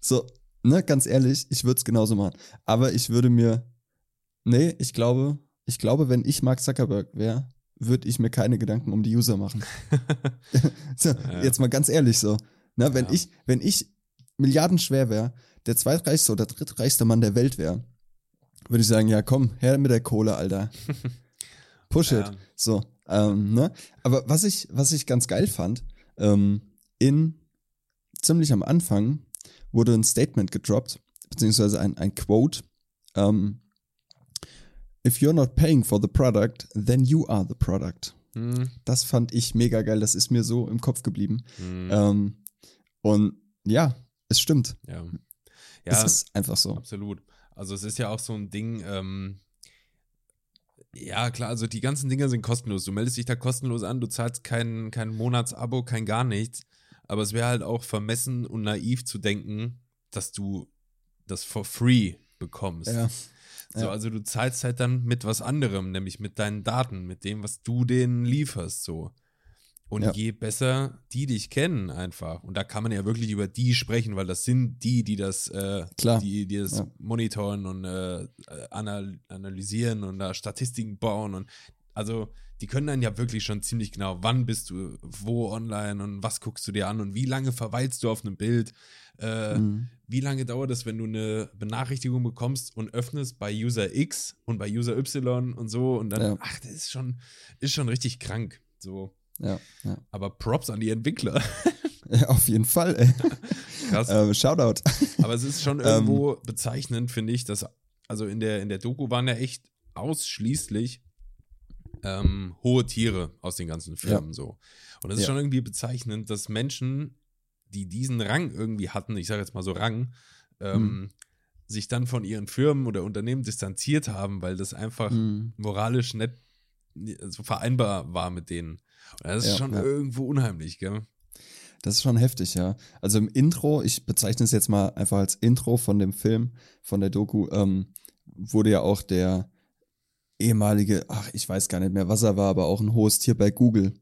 so, ne, ganz ehrlich, ich würde es genauso machen. Aber ich würde mir, nee, ich glaube, ich glaube, wenn ich Mark Zuckerberg wäre, würde ich mir keine Gedanken um die User machen. [LAUGHS] [LAUGHS] so, ja. Jetzt mal ganz ehrlich so. Ne, wenn ja. ich, wenn ich milliardenschwer wäre, der zweitreichste oder drittreichste Mann der Welt wäre, würde ich sagen, ja komm, her mit der Kohle, Alter. Push it. Ja. So. Ähm, ne? Aber was ich, was ich ganz geil fand, ähm, in ziemlich am Anfang wurde ein Statement gedroppt, beziehungsweise ein, ein Quote. Ähm, If you're not paying for the product, then you are the product. Mhm. Das fand ich mega geil. Das ist mir so im Kopf geblieben. Mhm. Und ja, es stimmt. Ja. ja. Es ist einfach so. Absolut. Also es ist ja auch so ein Ding, ähm, Ja, klar, also die ganzen Dinger sind kostenlos. Du meldest dich da kostenlos an, du zahlst kein, kein Monatsabo, kein gar nichts. Aber es wäre halt auch vermessen und naiv zu denken, dass du das for free bekommst. Ja. So, Ja. also du zahlst halt dann mit was anderem, nämlich mit deinen Daten, mit dem, was du denen lieferst, so. Und Ja. je besser die dich kennen, einfach. Und da kann man ja wirklich über die sprechen, weil das sind die, die das, äh, Klar. die, die das Ja. monitoren und äh, anal analysieren und da Statistiken bauen und also die können dann ja wirklich schon ziemlich genau, wann bist du wo online und was guckst du dir an und wie lange verweilst du auf einem Bild. Äh, Mhm. wie lange dauert es, wenn du eine Benachrichtigung bekommst und öffnest bei User X und bei User Y und so und dann, Ja. ach, das ist schon, ist schon richtig krank. So. Ja, ja. Aber Props an die Entwickler. [LAUGHS] ja, auf jeden Fall, ey. Krass. äh, Shoutout. Aber es ist schon [LAUGHS] irgendwo bezeichnend, finde ich, dass, also in der, in der Doku waren ja echt ausschließlich ähm, hohe Tiere aus den ganzen Firmen so. Und es ist Ja. schon irgendwie bezeichnend, dass Menschen, die diesen Rang irgendwie hatten, ich sage jetzt mal so Rang, ähm, Mhm. sich dann von ihren Firmen oder Unternehmen distanziert haben, weil das einfach Mhm. moralisch nicht so vereinbar war mit denen. Das ist Ja, schon ja. irgendwo unheimlich, gell? Das ist schon heftig, ja. Also im Intro, ich bezeichne es jetzt mal einfach als Intro von dem Film, von der Doku, ähm, wurde ja auch der ehemalige, ach, ich weiß gar nicht mehr, was er war, aber auch ein hohes Tier bei Google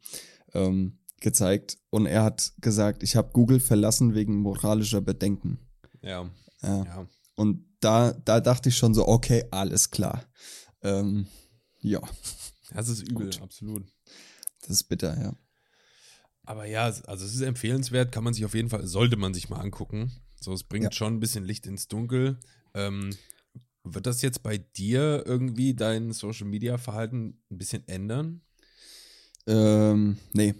ähm, gezeigt. Und er hat gesagt, ich habe Google verlassen wegen moralischer Bedenken. Ja, Ja. ja. Und da, da dachte ich schon so, okay, alles klar. Ähm, ja, Das ist übel, Gut. absolut. Das ist bitter, ja. Aber ja, also es ist empfehlenswert, kann man sich auf jeden Fall, sollte man sich mal angucken. So, es bringt Ja. schon ein bisschen Licht ins Dunkel. Ähm, wird das jetzt bei dir irgendwie dein Social Media Verhalten ein bisschen ändern? Ähm, nee.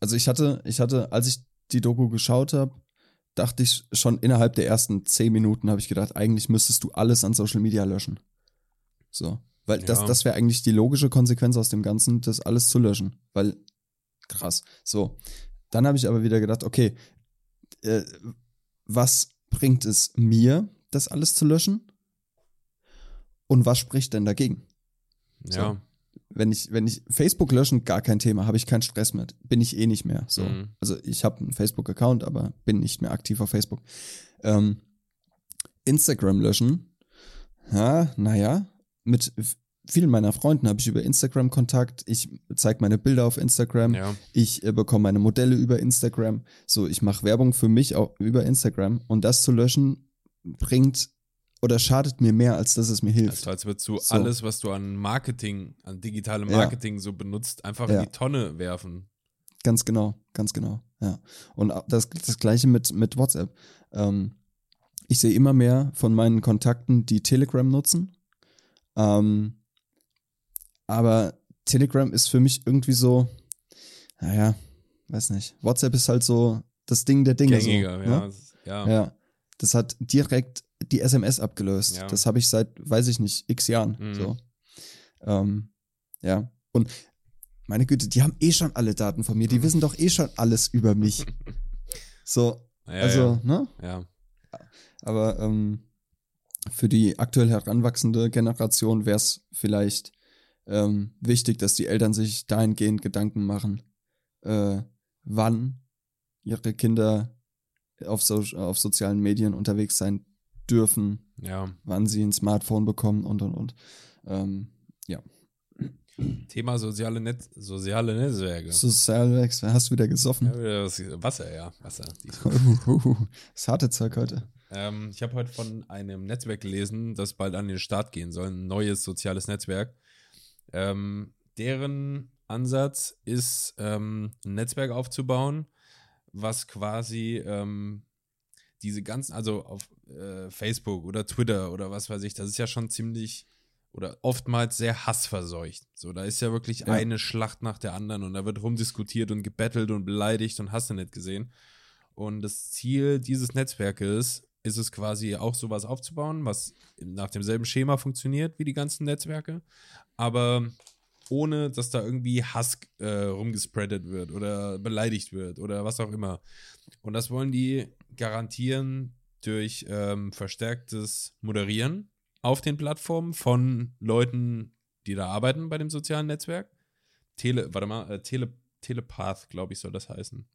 Also ich hatte, ich hatte, als ich die Doku geschaut habe, dachte ich schon innerhalb der ersten zehn Minuten habe ich gedacht, eigentlich müsstest du alles an Social Media löschen. So. Weil das, Ja. das wäre eigentlich die logische Konsequenz aus dem Ganzen, das alles zu löschen. Weil, krass. So. Dann habe ich aber wieder gedacht, okay, äh, was bringt es mir, das alles zu löschen? Und was spricht denn dagegen? Ja. wenn ich, wenn ich Facebook löschen, gar kein Thema, habe ich keinen Stress mit. Bin ich eh nicht mehr. So. Mhm. Also ich habe einen Facebook-Account, aber bin nicht mehr aktiv auf Facebook. Ähm, Instagram löschen, ja, naja, mit vielen meiner Freunden habe ich über Instagram Kontakt. Ich zeige meine Bilder auf Instagram. Ja. Ich äh, bekomme meine Modelle über Instagram. So, ich mache Werbung für mich auch über Instagram. Und das zu löschen bringt oder schadet mir mehr, als dass es mir hilft. Also als würdest du So. alles, was du an Marketing, an digitalem Ja. Marketing so benutzt, einfach Ja. in die Tonne werfen. Ganz genau, ganz genau, ja. Und das, das gleiche mit, mit WhatsApp. Ähm, ich sehe immer mehr von meinen Kontakten, die Telegram nutzen. Ähm, aber Telegram ist für mich irgendwie so, naja, weiß nicht. WhatsApp ist halt so das Ding der Dinge. Gängiger, so, ja. Ne? Das- ja. Ja. Das hat direkt die SMS abgelöst. Ja. Das habe ich seit, weiß ich nicht, x Jahren. Mhm. So. Ähm, ja. Und meine Güte, die haben eh schon alle Daten von mir. Die Mhm. wissen doch eh schon alles über mich. [LAUGHS] So, Ja, also, ne? ja. Aber ähm, für die aktuell heranwachsende Generation wäre es vielleicht ähm, wichtig, dass die Eltern sich dahingehend Gedanken machen, äh, wann ihre Kinder auf, so, auf sozialen Medien unterwegs sein dürfen, ja. wann sie ein Smartphone bekommen und und und. Ähm, ja. Thema soziale, Netz, soziale Netzwerke. Sozialwerks, hast du wieder gesoffen? Ja, wieder Wasser, ja. Wasser. das harte Zeug heute. Ähm, ich habe heute von einem Netzwerk gelesen, das bald an den Start gehen soll, ein neues soziales Netzwerk. Ähm, deren Ansatz ist, ähm, ein Netzwerk aufzubauen, was quasi ähm, diese ganzen, also auf äh, Facebook oder Twitter oder was weiß ich, das ist ja schon ziemlich oder oftmals sehr hassverseucht. So, da ist ja wirklich Ja. eine Schlacht nach der anderen und da wird rumdiskutiert und gebettelt und beleidigt und hast du nicht gesehen. Und das Ziel dieses Netzwerkes ist es quasi auch sowas aufzubauen, was nach demselben Schema funktioniert wie die ganzen Netzwerke, aber ohne, dass da irgendwie Hass äh, rumgespreadet wird oder beleidigt wird oder was auch immer. Und das wollen die garantieren durch ähm, verstärktes Moderieren auf den Plattformen von Leuten, die da arbeiten bei dem sozialen Netzwerk. Tele, warte mal, äh, Tele, Telepath, glaube ich, soll das heißen.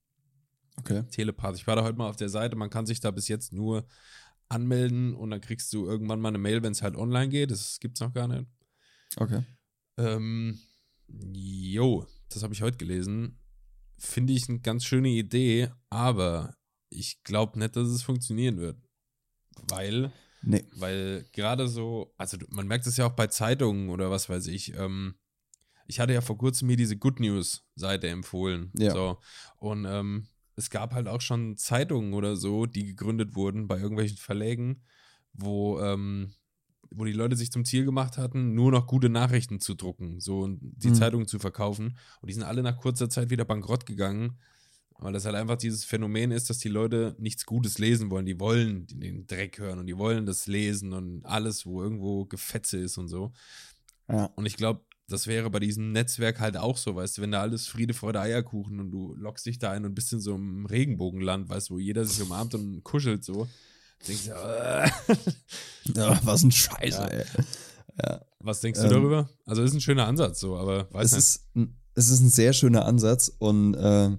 Okay. Telepath. Ich war da heute mal auf der Seite, man kann sich da bis jetzt nur anmelden und dann kriegst du irgendwann mal eine Mail, wenn es halt online geht. Das gibt's noch gar nicht. Okay. Ähm, jo, das habe ich heute gelesen. Finde ich eine ganz schöne Idee, aber ich glaube nicht, dass es funktionieren wird. Weil, Nee. weil gerade so, also man merkt es ja auch bei Zeitungen oder was weiß ich. Ähm, ich hatte ja vor kurzem mir diese Good News-Seite empfohlen. Ja. So. Und ähm, es gab halt auch schon Zeitungen oder so, die gegründet wurden bei irgendwelchen Verlägen, wo, ähm, wo die Leute sich zum Ziel gemacht hatten, nur noch gute Nachrichten zu drucken, so und die Mhm. Zeitungen zu verkaufen. Und die sind alle nach kurzer Zeit wieder bankrott gegangen, weil das halt einfach dieses Phänomen ist, dass die Leute nichts Gutes lesen wollen. Die wollen den Dreck hören und die wollen das lesen und alles, wo irgendwo Gefetze ist und so. Ja. Und ich glaube, das wäre bei diesem Netzwerk halt auch so, weißt du, wenn da alles Friede, Freude, Eierkuchen und du lockst dich da ein und bist in so einem Regenbogenland, weißt du, wo jeder sich umarmt und kuschelt so. Denkst du, äh, [LAUGHS] Ja, was ein Scheiße, Ja. ey. was denkst du Ähm, darüber? Also ist ein schöner Ansatz so, aber weiß Es nicht. ist, ein- es ist ein sehr schöner Ansatz und äh,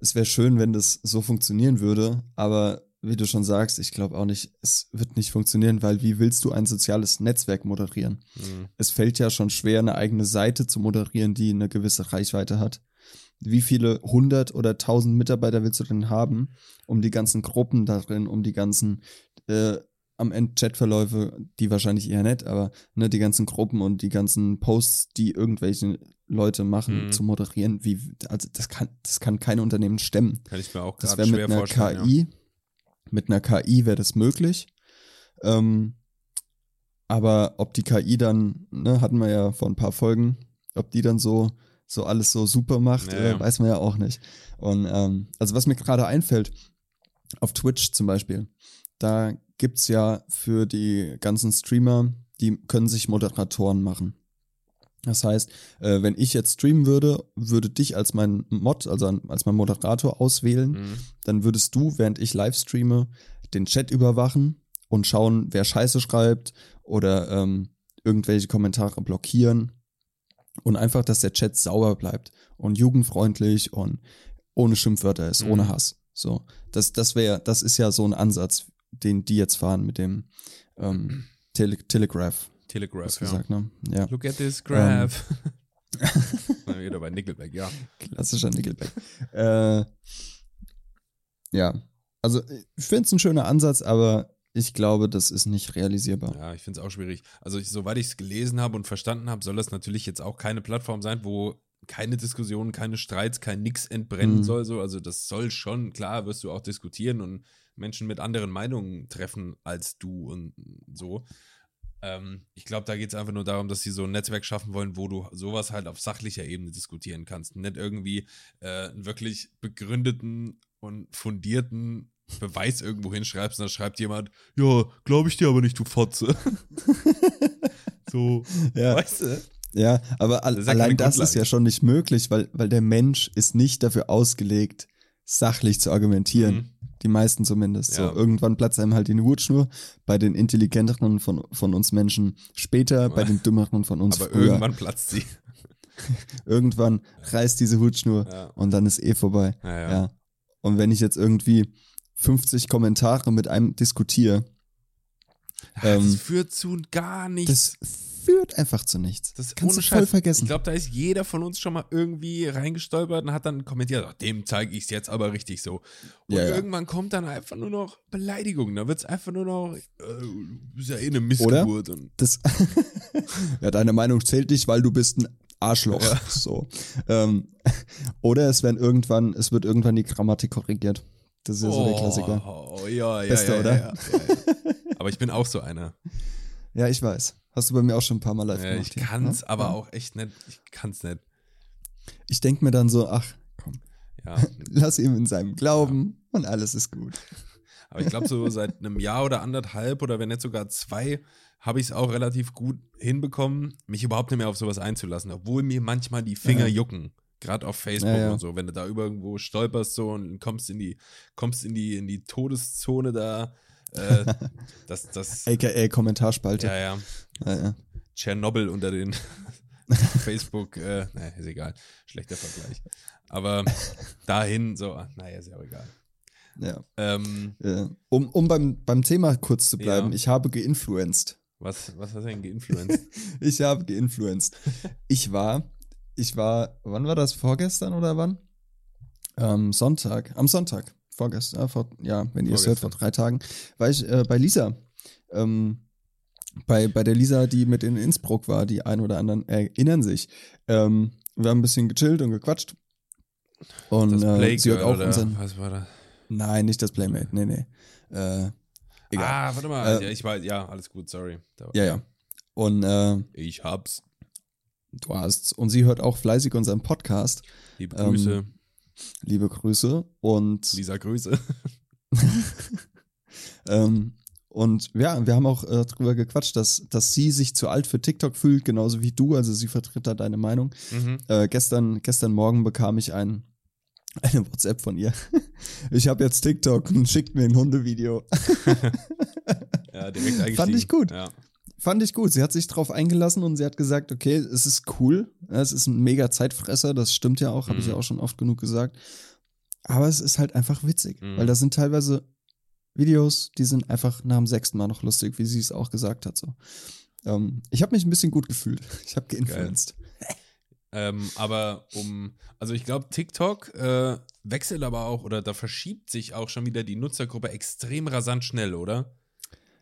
es wäre schön, wenn das so funktionieren würde, aber wie du schon sagst, ich glaube auch nicht, es wird nicht funktionieren, weil wie willst du ein soziales Netzwerk moderieren? Mhm. Es fällt ja schon schwer, eine eigene Seite zu moderieren, die eine gewisse Reichweite hat. Wie viele hundert oder tausend Mitarbeiter willst du denn haben, um die ganzen Gruppen darin, um die ganzen äh, am Ende Chatverläufe, die wahrscheinlich eher nett, aber ne, die ganzen Gruppen und die ganzen Posts, die irgendwelche Leute machen, Mhm. zu moderieren, wie, also das kann, das kann kein Unternehmen stemmen. Kann ich mir auch Das gerade wäre mit schwer einer vorstellen. KI, mit einer KI wäre das möglich. Ähm, aber ob die KI dann, ne, hatten wir ja vor ein paar Folgen, ob die dann so, so alles so super macht, Ja, äh, weiß man ja auch nicht. Und ähm, also was mir gerade einfällt, auf Twitch zum Beispiel, da gibt's ja für die ganzen Streamer, die können sich Moderatoren machen. Das heißt, äh, wenn ich jetzt streamen würde, würde dich als mein Mod, also als mein Moderator auswählen. Mhm. dann würdest du, während ich live streame, den Chat überwachen und schauen, wer Scheiße schreibt oder ähm, irgendwelche Kommentare blockieren und einfach, dass der Chat sauber bleibt und jugendfreundlich und ohne Schimpfwörter ist, Mhm. ohne Hass. So, das, das wäre, das ist ja so ein Ansatz, den die jetzt fahren mit dem ähm, Tele Telegraph, Telegraph, ja. gesagt, ne? Ja, Look at this graph. Ähm. [LAUGHS] Wieder bei Nickelback, ja. klassischer Nickelback. äh, ja, also ich finde es ein schöner Ansatz, aber ich glaube, das ist nicht realisierbar. Ja, ich finde es auch schwierig. Also, ich, soweit ich es gelesen habe und verstanden habe, soll das natürlich jetzt auch keine Plattform sein, wo keine Diskussionen, keine Streits, kein Nix entbrennen Mhm. soll. So. Also, das soll schon, klar, wirst du auch diskutieren und Menschen mit anderen Meinungen treffen als du und so. Ähm, ich glaube, da geht es einfach nur darum, dass sie so ein Netzwerk schaffen wollen, wo du sowas halt auf sachlicher Ebene diskutieren kannst. Nicht irgendwie äh, einen wirklich begründeten und fundierten Beweis irgendwo hinschreibst und dann schreibt jemand, ja, glaube ich dir aber nicht, du Fotze. [LAUGHS] so, Ja, weißt du? ja aber al Das ist ja keine allein das ist ja schon nicht möglich, weil, weil der Mensch ist nicht dafür ausgelegt, sachlich zu argumentieren. Mhm. Die meisten zumindest. Ja. So, irgendwann platzt einem halt die Hutschnur. Bei den intelligenteren von, von uns Menschen später, bei den [LAUGHS] dümmeren von uns Aber früher. irgendwann platzt sie. [LAUGHS] Irgendwann reißt diese Hutschnur Ja. und dann ist eh vorbei. Ja, ja. Und wenn ich jetzt irgendwie 50 Kommentare mit einem diskutiere, das Ähm, führt zu gar nichts. das führt einfach zu nichts. Das ist kannst du ohne voll Scheiß. vergessen. Ich glaube, da ist jeder von uns schon mal irgendwie reingestolpert und hat dann kommentiert, ach, dem zeige ich es jetzt aber richtig so. Und Ja, ja. irgendwann kommt dann einfach nur noch Beleidigung. Da wird es einfach nur noch, äh, du bist ja eh eine Missgeburt. Und, Das [LAUGHS] ja, deine Meinung zählt nicht, weil du bist ein Arschloch. Ja. [LAUGHS] So. Ähm, [LAUGHS] oder es werden irgendwann, es wird irgendwann die Grammatik korrigiert. Das ist ja so der Klassiker. Oh, ja, ja, Beste, ja, oder? Ja, ja, ja. Aber ich bin auch so einer. Ja, ich weiß. Hast du bei mir auch schon ein paar Mal live Ja, gemacht. ich hier, kann's ne? aber Ja. auch echt nicht. Ich kann's nicht. Ich denke mir dann so, ach, komm, [LAUGHS] lass ihm in seinem Glauben und alles ist gut. [LAUGHS] Aber ich glaube, so seit einem Jahr oder anderthalb oder wenn nicht sogar zwei, habe ich es auch relativ gut hinbekommen, mich überhaupt nicht mehr auf sowas einzulassen, obwohl mir manchmal die Finger jucken. Gerade auf Facebook Ja, ja. und so, wenn du da irgendwo stolperst so und kommst in die, kommst in die, in die Todeszone da. Äh, das, das, [LAUGHS] AKA Kommentarspalte. ja, ja. Ja, ja. Tschernobyl unter den [LAUGHS] Facebook, äh, naja, ist egal. Schlechter Vergleich. Aber dahin, so, naja, ist ja auch egal. Ja. Ähm, Äh, um um beim, beim Thema kurz zu bleiben, Ja. ich habe geinfluenced. was, was hast du denn geinfluenced? [LAUGHS] Ich habe geinfluenced. Ich war, ich war, wann war das? Vorgestern oder wann? Ähm, Sonntag, am Sonntag. Vorgestern, äh, vor, ja, wenn ihr es hört, vor drei Tagen, war ich äh, bei Lisa. Ähm, bei, bei der Lisa, die mit in Innsbruck war, die ein oder anderen erinnern sich. Ähm, wir haben ein bisschen gechillt und gequatscht. Und Das äh, sie hört auch oder unseren. was war das? Nein, nicht das Playmate, nee, nee. Äh, egal. Ah, warte mal. Äh, ja, ich weiß, ja, alles gut, sorry. Ja, ja. Und äh, Ich hab's. du hast's. Und sie hört auch fleißig unseren Podcast. Liebe Ähm, Grüße. Liebe Grüße. Und, Lisa Grüße. [LAUGHS] ähm, und ja, wir haben auch äh, drüber gequatscht, dass, dass sie sich zu alt für TikTok fühlt, genauso wie du. Also sie vertritt da deine Meinung. Mhm. Äh, gestern, gestern Morgen bekam ich ein, eine WhatsApp von ihr. Ich habe jetzt TikTok und schickt mir ein Hundevideo. [LAUGHS] Ja, direkt [LAUGHS] eigentlich. Fand ich gut. Ja. Fand ich gut. Sie hat sich drauf eingelassen und sie hat gesagt, okay, es ist cool. Es ist ein mega Zeitfresser, das stimmt ja auch, habe ich Mhm. ja auch schon oft genug gesagt. Aber es ist halt einfach witzig, Mhm. weil da sind teilweise Videos, die sind einfach nach dem sechsten Mal noch lustig, wie sie es auch gesagt hat. So. Ähm, ich habe mich ein bisschen gut gefühlt. [LAUGHS] Ich habe geinfluenced. Ähm, aber um, also ich glaube, TikTok äh, wechselt aber auch oder da verschiebt sich auch schon wieder die Nutzergruppe extrem rasant schnell, oder?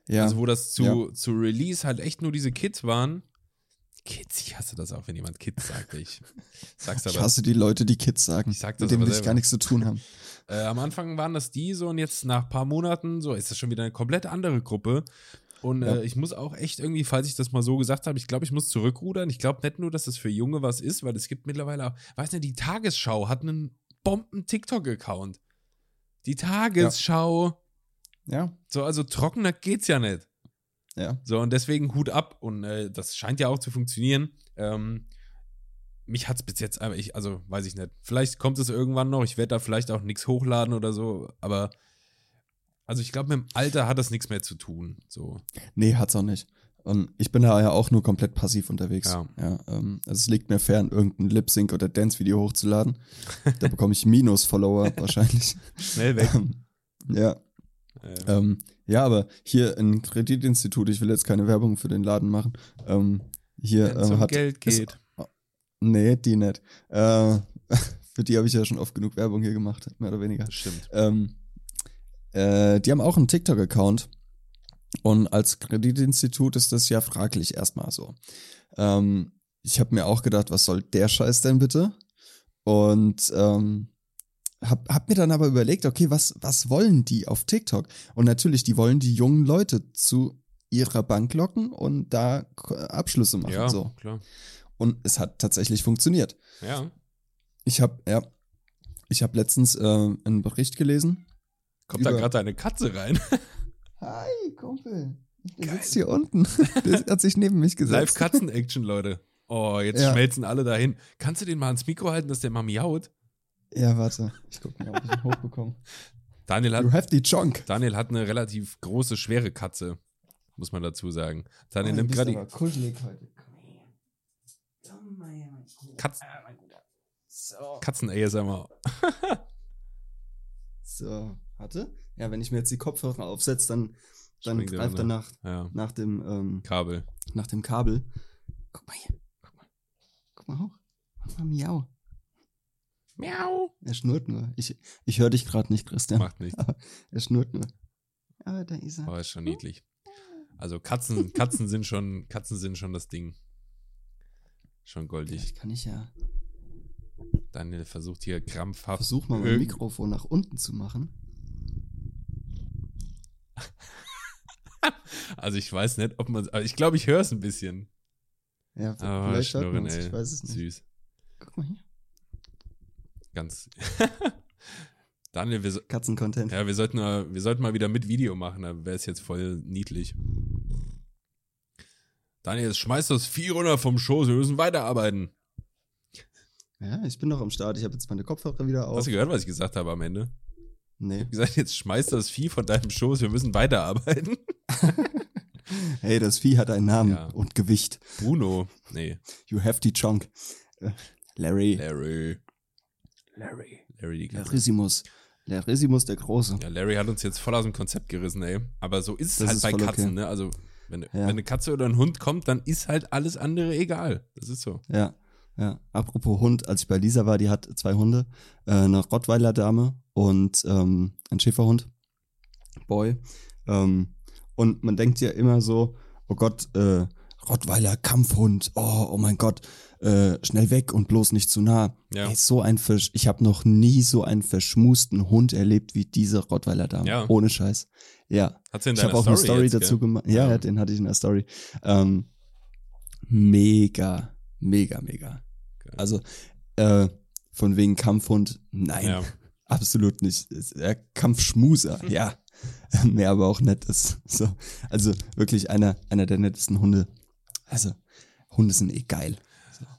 Ja, Also wo das zu, Ja. zu Release halt echt nur diese Kids waren. Kids, ich hasse das auch, wenn jemand Kids sagt. Ich sag's ich aber. hasse die Leute, die Kids sagen, Ich sag das mit denen will ich gar nichts zu tun haben. [LAUGHS] Äh, am Anfang waren das die so und jetzt nach ein paar Monaten so ist das schon wieder eine komplett andere Gruppe. Und Ja. äh, ich muss auch echt irgendwie, falls ich das mal so gesagt habe, ich glaube, ich muss zurückrudern. Ich glaube nicht nur, dass das für Junge was ist, weil es gibt mittlerweile auch, weiß nicht, die Tagesschau hat einen Bomben-TikTok-Account. Die Tagesschau, Ja, so, also trockener geht's ja nicht. ja. So, und deswegen Hut ab. Und äh, das scheint ja auch zu funktionieren. Ähm, mich hat's bis jetzt, aber ich, also weiß ich nicht. Vielleicht kommt es irgendwann noch. Ich werde da vielleicht auch nichts hochladen oder so. Aber also ich glaube, mit dem Alter hat das nichts mehr zu tun. So. Nee, hat's auch nicht. Und ich bin da ja auch nur komplett passiv unterwegs. Ja. Ja, ähm, also es liegt mir fern, irgendein Lip-Sync oder Dance-Video hochzuladen. [LAUGHS] Da bekomme ich Minus-Follower wahrscheinlich. Schnell weg. Ähm, ja, Äh, ähm, ja, aber hier ein Kreditinstitut, ich will jetzt keine Werbung für den Laden machen. Ähm, hier ähm, um hat Geld ist- geht. nee, die nicht. Äh, [LAUGHS] für die habe ich ja schon oft genug Werbung hier gemacht, mehr oder weniger. Das stimmt. Ähm, äh, die haben auch einen TikTok-Account. Und als Kreditinstitut ist das ja fraglich erstmal so. Ähm, ich habe mir auch gedacht, was soll der Scheiß denn bitte? Und ähm, hab, hab mir dann aber überlegt, okay, was, was wollen die auf TikTok? Und natürlich, die wollen die jungen Leute zu ihrer Bank locken und da Abschlüsse machen. Ja, So. klar. Und es hat tatsächlich funktioniert. Ja. Ich habe ja, ich habe letztens äh, einen Bericht gelesen. Kommt da gerade deine Katze rein? [LAUGHS] Hi, Kumpel. Der Geil. sitzt hier unten. [LAUGHS] Der hat sich neben mich gesetzt. Live-Katzen-Action, Leute. Oh, jetzt Ja. schmelzen alle dahin. Kannst du den mal ans Mikro halten, dass der mal miaut? Ja, warte. Ich guck mal, ob ich ihn hochbekomme. [LAUGHS] Daniel hat You have the chunk. Daniel hat eine relativ große, schwere Katze, muss man dazu sagen. Daniel Oh, nimmt gerade die kuschelig heute. Komm her. Katz- Ah. So. Katzen-ASMR. [LAUGHS] So, warte. Ja, wenn ich mir jetzt die Kopfhörer aufsetze, dann, dann greift er nach, Ja, nach, dem, ähm, Kabel. nach dem Kabel. Guck mal hier. Guck mal. Guck mal hoch. Mach mal miau. Miau. Er schnurrt nur. Ich, ich höre dich gerade nicht, Christian. Macht nichts. Er schnurrt nur. Aber da ist er. Aber ist schon niedlich. Also Katzen, Katzen sind schon, Katzen sind schon das Ding. Schon goldig. Vielleicht kann ich ja Daniel versucht hier krampfhaft. Versuch mal mein Mikrofon nach unten zu machen. [LAUGHS] Also ich weiß nicht, ob man. Aber ich glaube, ich höre es ein bisschen. Ja, Aber vielleicht hört man's, ey. ich weiß es nicht. Süß. Guck mal hier. Ganz. [LAUGHS] Daniel, wir, so- Katzencontent. ja, wir sollten mal, wir sollten mal wieder mit Video machen, da wäre es jetzt voll niedlich. Daniel, jetzt schmeißt das Vieh runter vom Schoß, wir müssen weiterarbeiten. Ja, ich bin noch am Start. Ich habe jetzt meine Kopfhörer wieder auf. Hast du gehört, was ich gesagt habe am Ende? Ich Nee. habe gesagt, jetzt schmeißt das Vieh von deinem Schoß, wir müssen weiterarbeiten. [LAUGHS] Hey, das Vieh hat einen Namen Ja. und Gewicht. Bruno. Nee. You hefty chunk. Äh, Larry. Larry. Larry. Larry die. Larissimus. Larissimus der Große. Ja, Larry hat uns jetzt voll aus dem Konzept gerissen, ey. Aber so ist es Das halt ist bei Katzen, okay. ne? Also, wenn, Ja. wenn eine Katze oder ein Hund kommt, dann ist halt alles andere egal. Das ist so. Ja, ja. Apropos Hund, als ich bei Lisa war, die hat zwei Hunde, äh, eine Rottweiler-Dame und ähm, ein Schäferhund, Boy. Ähm, und man denkt ja immer so, oh Gott, äh, Rottweiler, Kampfhund, oh, oh mein Gott, äh, schnell weg und bloß nicht zu nah. Ja. Ey, so ein Versch ich habe noch nie so einen verschmusten Hund erlebt wie diese Rottweiler-Dame. Ja. Ohne Scheiß. Ja. Hat sie in Ich habe auch eine Story Story jetzt, dazu gemacht. Ja, Ja. den hatte ich in der Story. Ähm, mega, mega, mega. Geil. Also äh, von wegen Kampfhund, nein, Ja. [LAUGHS] absolut nicht. Ist, äh, Kampfschmuser, [LAUGHS] ja. Mehr aber auch nett ist. So. Also wirklich einer, einer der nettesten Hunde. Also, Hunde sind eh geil.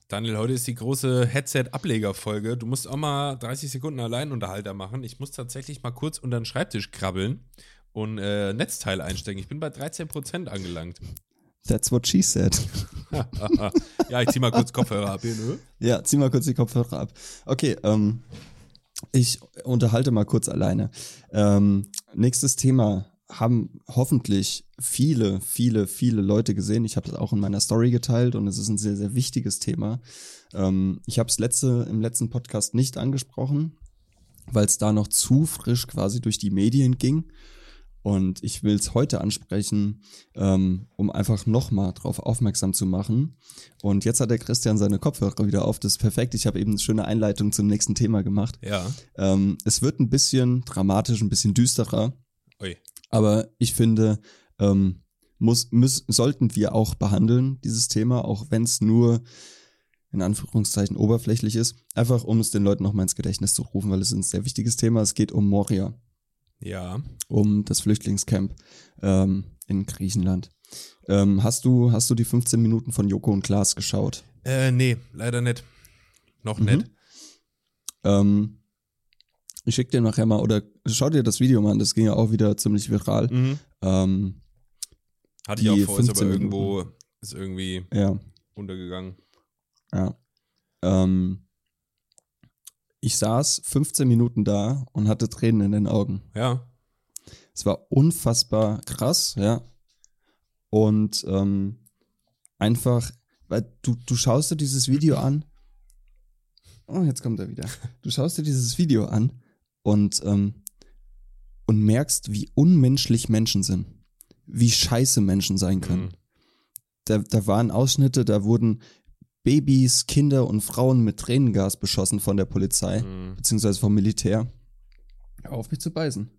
Daniel, heute ist die große Headset-Ableger-Folge. Du musst auch mal 30 Sekunden Alleinunterhalter machen. Ich muss tatsächlich mal kurz unter den Schreibtisch krabbeln und äh, Netzteil einstecken. Ich bin bei 13% angelangt. That's what she said. [LAUGHS] ja, ich zieh mal kurz Kopfhörer ab hier, ne? Ja, zieh mal kurz die Kopfhörer ab. Okay, ähm, ich unterhalte mal kurz alleine. Ähm, nächstes Thema haben hoffentlich viele, viele, viele Leute gesehen. Ich habe das auch in meiner Story geteilt und es ist ein sehr, sehr wichtiges Thema. Ähm, ich habe es letzte, im letzten Podcast nicht angesprochen, weil es da noch zu frisch quasi durch die Medien ging. Und ich will es heute ansprechen, ähm, um einfach nochmal drauf aufmerksam zu machen. Und jetzt hat der Christian seine Kopfhörer wieder auf. Das ist perfekt. Ich habe eben eine schöne Einleitung zum nächsten Thema gemacht. Ja. Ähm, es wird ein bisschen dramatisch, ein bisschen düsterer. Ui. Aber ich finde, ähm, muss, müssen, sollten wir auch behandeln, dieses Thema, auch wenn es nur in Anführungszeichen oberflächlich ist. Einfach um es den Leuten nochmal ins Gedächtnis zu rufen, weil es ist ein sehr wichtiges Thema. Es geht um Moria Ja. um das Flüchtlingscamp ähm, in Griechenland. Ähm, hast du hast du die 15 Minuten von Joko und Klaas geschaut? Äh, nee, leider nicht. Noch Mhm. nicht. Ähm, ich schick dir nachher mal oder schau dir das Video mal an. Das ging ja auch wieder ziemlich viral. Mhm. Ähm, Hatte ich auch vor, ist aber 15 irgendwo, ist irgendwie ja, untergegangen. ja. Ähm, ich saß 15 Minuten da und hatte Tränen in den Augen. Ja. Es war unfassbar krass, ja. Und ähm, einfach, weil du, du schaust dir dieses Video an. Oh, jetzt kommt er wieder. Du schaust dir dieses Video an und, ähm, und merkst, wie unmenschlich Menschen sind. Wie scheiße Menschen sein können. Mhm. Da, da waren Ausschnitte, da wurden Babys, Kinder und Frauen mit Tränengas beschossen von der Polizei Mhm. beziehungsweise vom Militär. Hör auf mich zu beißen.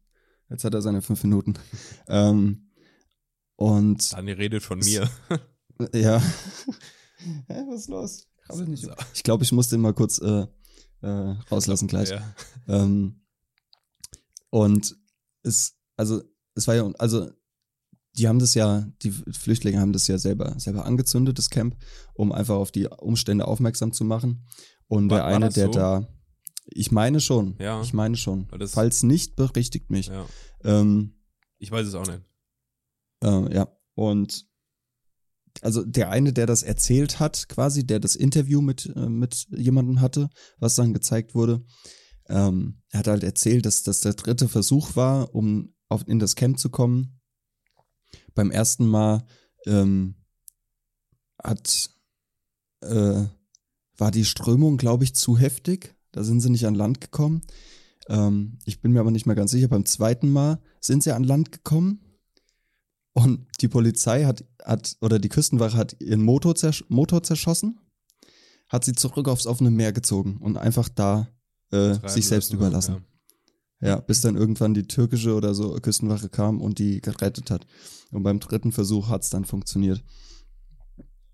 Jetzt hat er seine fünf Minuten. [LAUGHS] ähm, und Daniel redet von mir. [LAUGHS] ja. [LAUGHS] Hä, was ist los? Ich glaube, ich muss den mal kurz äh, äh, rauslassen gleich. Ja. Ähm, und es, also, es war ja, also, die haben das ja, die Flüchtlinge haben das ja selber, selber angezündet, das Camp, um einfach auf die Umstände aufmerksam zu machen. Und War- der eine, der so? da, ich meine schon, Ja. ich meine schon. Falls nicht, berichtigt mich. ja. Ähm, Ich weiß es auch nicht. äh, ja, und also der eine, der das erzählt hat, quasi, der das Interview mit, äh, mit jemandem hatte, was dann gezeigt wurde, ähm, er hat halt erzählt, dass das der dritte Versuch war, um auf, in das Camp zu kommen. Beim ersten Mal ähm, hat äh, war die Strömung, glaube ich, zu heftig. Da sind sie nicht an Land gekommen. Ähm, ich bin mir aber nicht mehr ganz sicher. Beim zweiten Mal sind sie an Land gekommen und die Polizei hat, hat oder die Küstenwache hat ihren Motor, zersch Motor zerschossen, hat sie zurück aufs offene Meer gezogen und einfach da äh, sich selbst lassen, überlassen. Ja, bis dann irgendwann die türkische oder so Küstenwache kam und die gerettet hat. Und beim dritten Versuch hat's dann funktioniert.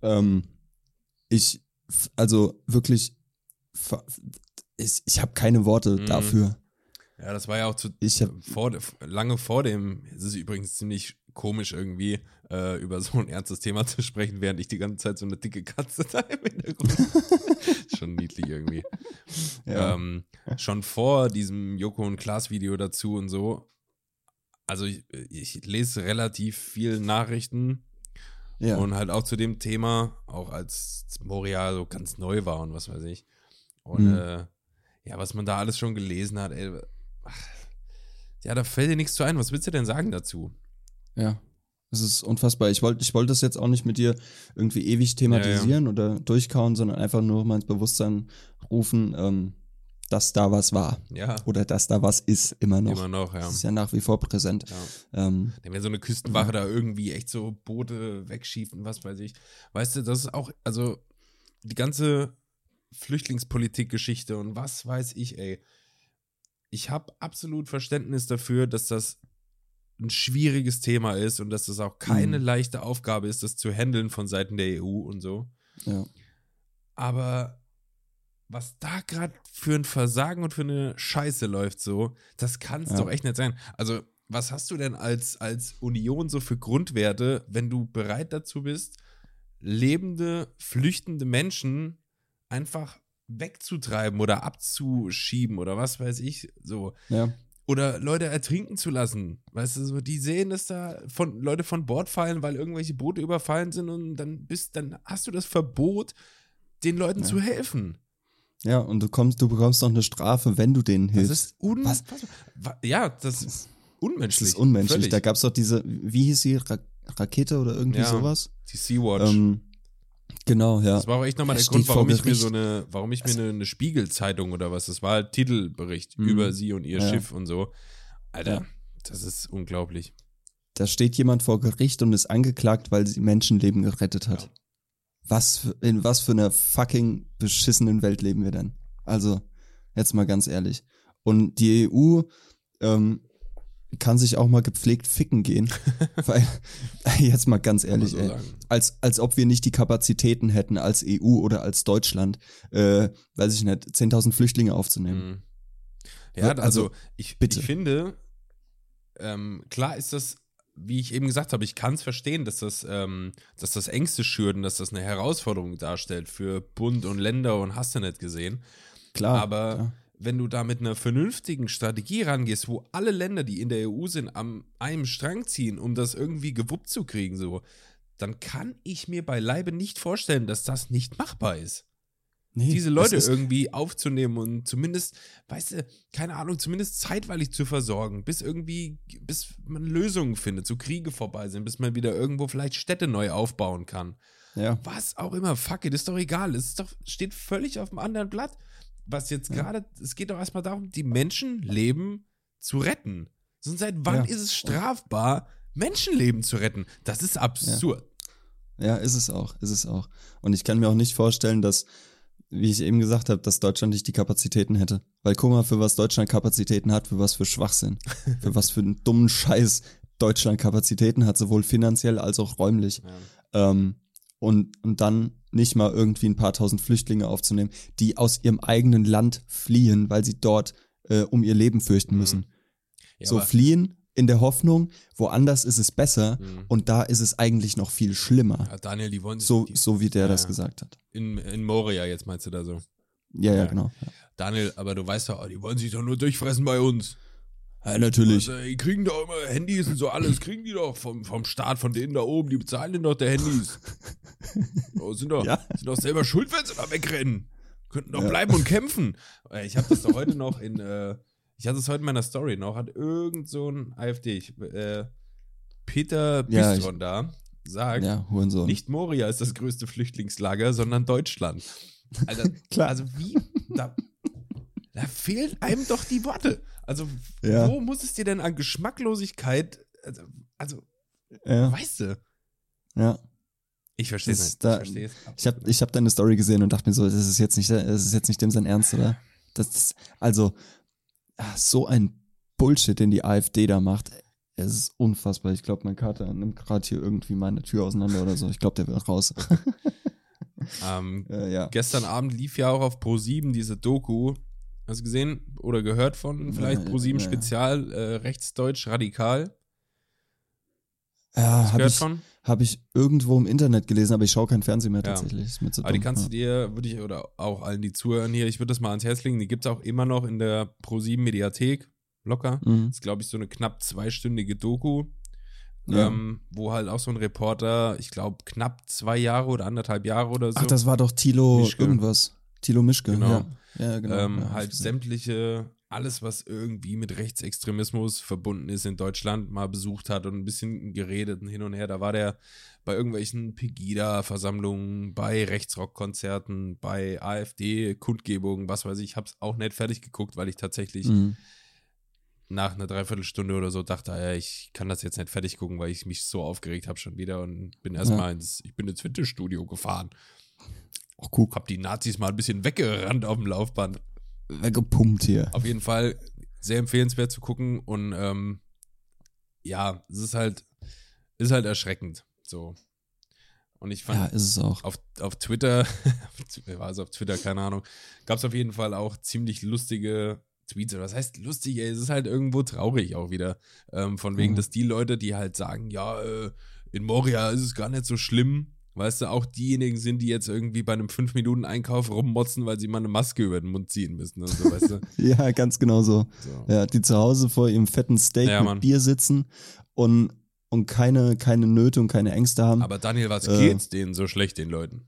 Ähm, ich, also wirklich, ich, ich habe keine Worte Mhm. dafür. Ja. ja, das war ja auch zu, Ich hab, vor, lange vor dem, es ist übrigens ziemlich komisch irgendwie, äh, über so ein ernstes Thema [LAUGHS] zu sprechen, während ich die ganze Zeit so eine dicke Katze [LAUGHS] da im Hintergrund. [LAUGHS] schon niedlich irgendwie. ja. Ähm, schon vor diesem Joko und Klaas Video dazu und so, also ich, ich lese relativ viel Nachrichten Ja. und halt auch zu dem Thema, auch als Moria so ganz neu war und was weiß ich. Und Mhm. äh, ja, was man da alles schon gelesen hat, ey, ach, ja, da fällt dir nichts zu ein. Was willst du denn sagen dazu? Ja. Es ist unfassbar. Ich wollte ich wollte das jetzt auch nicht mit dir irgendwie ewig thematisieren oder durchkauen, sondern einfach nur mal ins Bewusstsein rufen, ähm, dass da was war. Ja, Oder dass da was ist, immer noch. immer noch, ja. Das ist ja nach wie vor präsent. ja. Ähm, Wenn so eine Küstenwache da irgendwie echt so Boote wegschiefen, was weiß ich. Weißt du, das ist auch, also die ganze Flüchtlingspolitik-Geschichte und was weiß ich, ey. Ich habe absolut Verständnis dafür, dass das ein schwieriges Thema ist und dass das auch keine Mhm. leichte Aufgabe ist, das zu handeln von Seiten der EU und so. ja. Aber was da gerade für ein Versagen und für eine Scheiße läuft, so, das kann es Ja. doch echt nicht sein. Also, was hast du denn als, als Union so für Grundwerte, wenn du bereit dazu bist, lebende, flüchtende Menschen einfach wegzutreiben oder abzuschieben oder was weiß ich, so. ja. Oder Leute ertrinken zu lassen. Weißt du, so, die sehen, dass da von, Leute von Bord fallen, weil irgendwelche Boote überfallen sind und dann bist, dann hast du das Verbot, den Leuten Ja. zu helfen. Ja, und du kommst, du bekommst noch eine Strafe, wenn du denen Das hilfst. ist unfassbar. Ja, das ist unmenschlich. Das ist unmenschlich. Völlig. Da gab es doch diese, wie hieß sie, Ra Rakete oder irgendwie Ja. sowas? Die Sea-Watch. Ähm, genau, ja. das war auch echt nochmal Er der Grund, warum ich mir so eine, warum ich mir eine, eine Spiegel-Zeitung oder was, das war halt Titelbericht Mhm. über sie und ihr Ja. Schiff und so. Alter, Ja. das ist unglaublich. Da steht jemand vor Gericht und ist angeklagt, weil sie Menschenleben gerettet hat. Ja. Was für, in was für einer fucking beschissenen Welt leben wir denn? Also, jetzt mal ganz ehrlich. Und die EU ähm, kann sich auch mal gepflegt ficken gehen. [LAUGHS] weil, jetzt mal ganz ehrlich, so ey. als, als ob wir nicht die Kapazitäten hätten als EU oder als Deutschland, äh, weiß ich nicht, 10.000 Flüchtlinge aufzunehmen. Mhm. Ja, Also, also ich, bitte. ich finde, ähm, klar ist das, wie ich eben gesagt habe, ich kann es verstehen, dass das, ähm, dass das Ängste schürt und dass das eine Herausforderung darstellt für Bund und Länder und hast du nicht gesehen. Klar. Aber ja. Wenn du da mit einer vernünftigen Strategie rangehst, wo alle Länder, die in der EU sind, am einem Strang ziehen, um das irgendwie gewuppt zu kriegen, so, dann kann ich mir beileibe nicht vorstellen, dass das nicht machbar ist Nee, diese Leute irgendwie aufzunehmen und zumindest, weißt du, keine Ahnung, zumindest zeitweilig zu versorgen, bis irgendwie, bis man Lösungen findet, so Kriege vorbei sind, bis man wieder irgendwo vielleicht Städte neu aufbauen kann. Ja. Was auch immer, fuck it, ist doch egal. Es ist doch, steht völlig auf dem anderen Blatt. Was jetzt Ja. gerade, es geht doch erstmal darum, die Menschenleben zu retten. Sonst seit wann Ja. ist es strafbar, Menschenleben zu retten? Das ist absurd. Ja, ist es auch, ist es auch. Und ich kann mir auch nicht vorstellen, dass, wie ich eben gesagt habe, dass Deutschland nicht die Kapazitäten hätte. Weil guck mal, für was Deutschland Kapazitäten hat, für was für Schwachsinn. [LAUGHS] für was für einen dummen Scheiß Deutschland Kapazitäten hat, sowohl finanziell als auch räumlich. Ja. Ähm, und, und dann nicht mal irgendwie ein paar tausend Flüchtlinge aufzunehmen, die aus ihrem eigenen Land fliehen, weil sie dort äh, um ihr Leben fürchten Mhm. müssen. Ja, so fliehen in der Hoffnung, woanders ist es besser Mhm. und da ist es eigentlich noch viel schlimmer. Ja, Daniel, die wollen sich So, die, so wie der Ja, das gesagt hat. in, in Moria jetzt meinst du da so. Ja, ja, Ja. genau. Daniel, aber du weißt doch, die wollen sich doch nur durchfressen bei uns. Ja, natürlich. Also, die kriegen doch immer Handys und so alles, [LAUGHS] kriegen die doch vom, vom Staat, von denen da oben, die bezahlen denen doch der Handys. [LAUGHS] oh, sind, doch, Ja. sind doch selber schuld, wenn sie da wegrennen. Könnten doch Ja. bleiben und kämpfen. [LAUGHS] Ich habe das doch heute noch in, äh, ich hatte es heute in meiner Story noch, hat irgend so ein AfD, ich, äh, Peter Bistron da, sagt, nicht Moria ist das größte Flüchtlingslager, sondern Deutschland. Alter, Klar. also wie, da, da fehlen einem doch die Worte. Also, Ja. wo muss es dir denn an Geschmacklosigkeit, also, also ja, weißt du? ja. Ich verstehe es da- ich verstehe. Ich habe ich hab deine Story gesehen und dachte mir so, das ist jetzt nicht, das ist jetzt nicht dem sein Ernst, oder? Das ist, also, ah, so ein Bullshit, den die AfD da macht. Es ist unfassbar. Ich glaube, mein Kater nimmt gerade hier irgendwie meine Tür auseinander oder so. Ich glaube, der will raus. [LAUGHS] Ähm, äh, ja. gestern Abend lief ja auch auf Pro7 diese Doku. Hast du gesehen oder gehört von vielleicht Ja, Pro7 ja. Spezial, äh, rechtsdeutsch radikal? Ja, habe ich, hab ich irgendwo im Internet gelesen, aber ich schaue kein Fernsehen mehr Ja. tatsächlich. Ist mir zu Aber die kannst du ja. dir, würde ich, oder auch allen, die zuhören hier, ich würde das mal ans Herz legen. Die gibt es auch immer noch in der Pro7 Mediathek. locker. Mhm. Das ist, glaube ich, so eine knapp zweistündige Doku, Ja. ähm, wo halt auch so ein Reporter, ich glaube, knapp zwei Jahre oder anderthalb Jahre oder so, Ach, das war doch Thilo Mischke. irgendwas. Thilo Mischke, Genau. ja. Ja, genau. ähm, ja, halt sämtliche, alles, was irgendwie mit Rechtsextremismus verbunden ist in Deutschland, mal besucht hat und ein bisschen geredet und hin und her. Da war der bei irgendwelchen Pegida-Versammlungen, bei Rechtsrock-Konzerten, bei AfD-Kundgebungen, was weiß ich. Ich habe es auch nicht fertig geguckt, weil ich tatsächlich Mhm. nach einer Dreiviertelstunde oder so dachte, ja, ich kann das jetzt nicht fertig gucken, weil ich mich so aufgeregt habe schon wieder und bin erstmal ins, ich bin ins Fitnessstudio gefahren. Ach, guck, Hab die Nazis mal ein bisschen weggerannt auf dem Laufband. weggepumpt hier. Auf jeden Fall sehr empfehlenswert zu gucken und ähm, ja, es ist halt, ist halt erschreckend. So. Und ich fand Ja, ist es auch. auf, auf Twitter, [LAUGHS] wer war es auf Twitter, keine Ahnung, gab es auf jeden Fall auch ziemlich lustige Tweets. Oder Was heißt lustig, ey? Es ist halt irgendwo traurig auch wieder. Ähm, von wegen, Mhm. dass die Leute, die halt sagen, ja, äh, in Moria ist es gar nicht so schlimm, weißt du, auch diejenigen sind, die jetzt irgendwie bei einem 5-Minuten-Einkauf rummotzen, weil sie mal eine Maske über den Mund ziehen müssen und so, weißt du. [LAUGHS] Ja, ganz genau so. So. Ja, die zu Hause vor ihrem fetten Steak Ja, mit Mann. Bier sitzen und, und keine, keine Nöte und keine Ängste haben. Aber Daniel, was Äh. geht's denen so schlecht, den Leuten?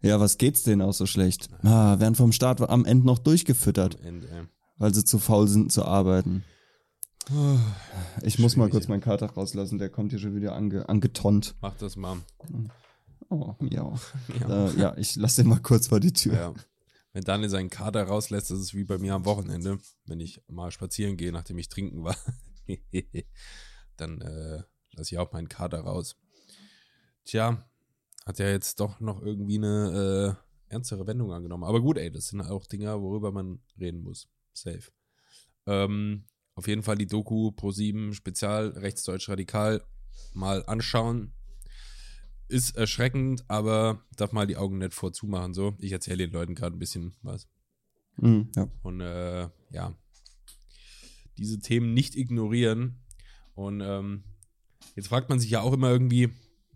ja, was geht's denen auch so schlecht? Ah, werden vom Staat am Ende noch durchgefüttert, Ende, ey. weil sie zu faul sind zu arbeiten. Ich muss mal kurz meinen Kater rauslassen, der kommt hier schon wieder ange, angetont. Mach das mal. Oh, miau. Ja. Äh, ja, ich lasse den mal kurz vor die Tür. Ja. Wenn Daniel seinen Kater rauslässt, das ist wie bei mir am Wochenende, wenn ich mal spazieren gehe, nachdem ich trinken war. [LAUGHS] Dann äh, lasse ich auch meinen Kater raus. Tja, hat ja jetzt doch noch irgendwie eine äh, ernstere Wendung angenommen. Aber gut, ey, das sind auch Dinge, worüber man reden muss. Safe. Ähm, auf jeden Fall die Doku Pro 7 Spezial Rechtsdeutsch Radikal mal anschauen. Ist erschreckend, aber darf mal die Augen nicht vorzumachen. So, ich erzähle den Leuten gerade ein bisschen was. Mhm, ja. Und äh, ja, diese Themen nicht ignorieren. Und ähm, jetzt fragt man sich ja auch immer irgendwie,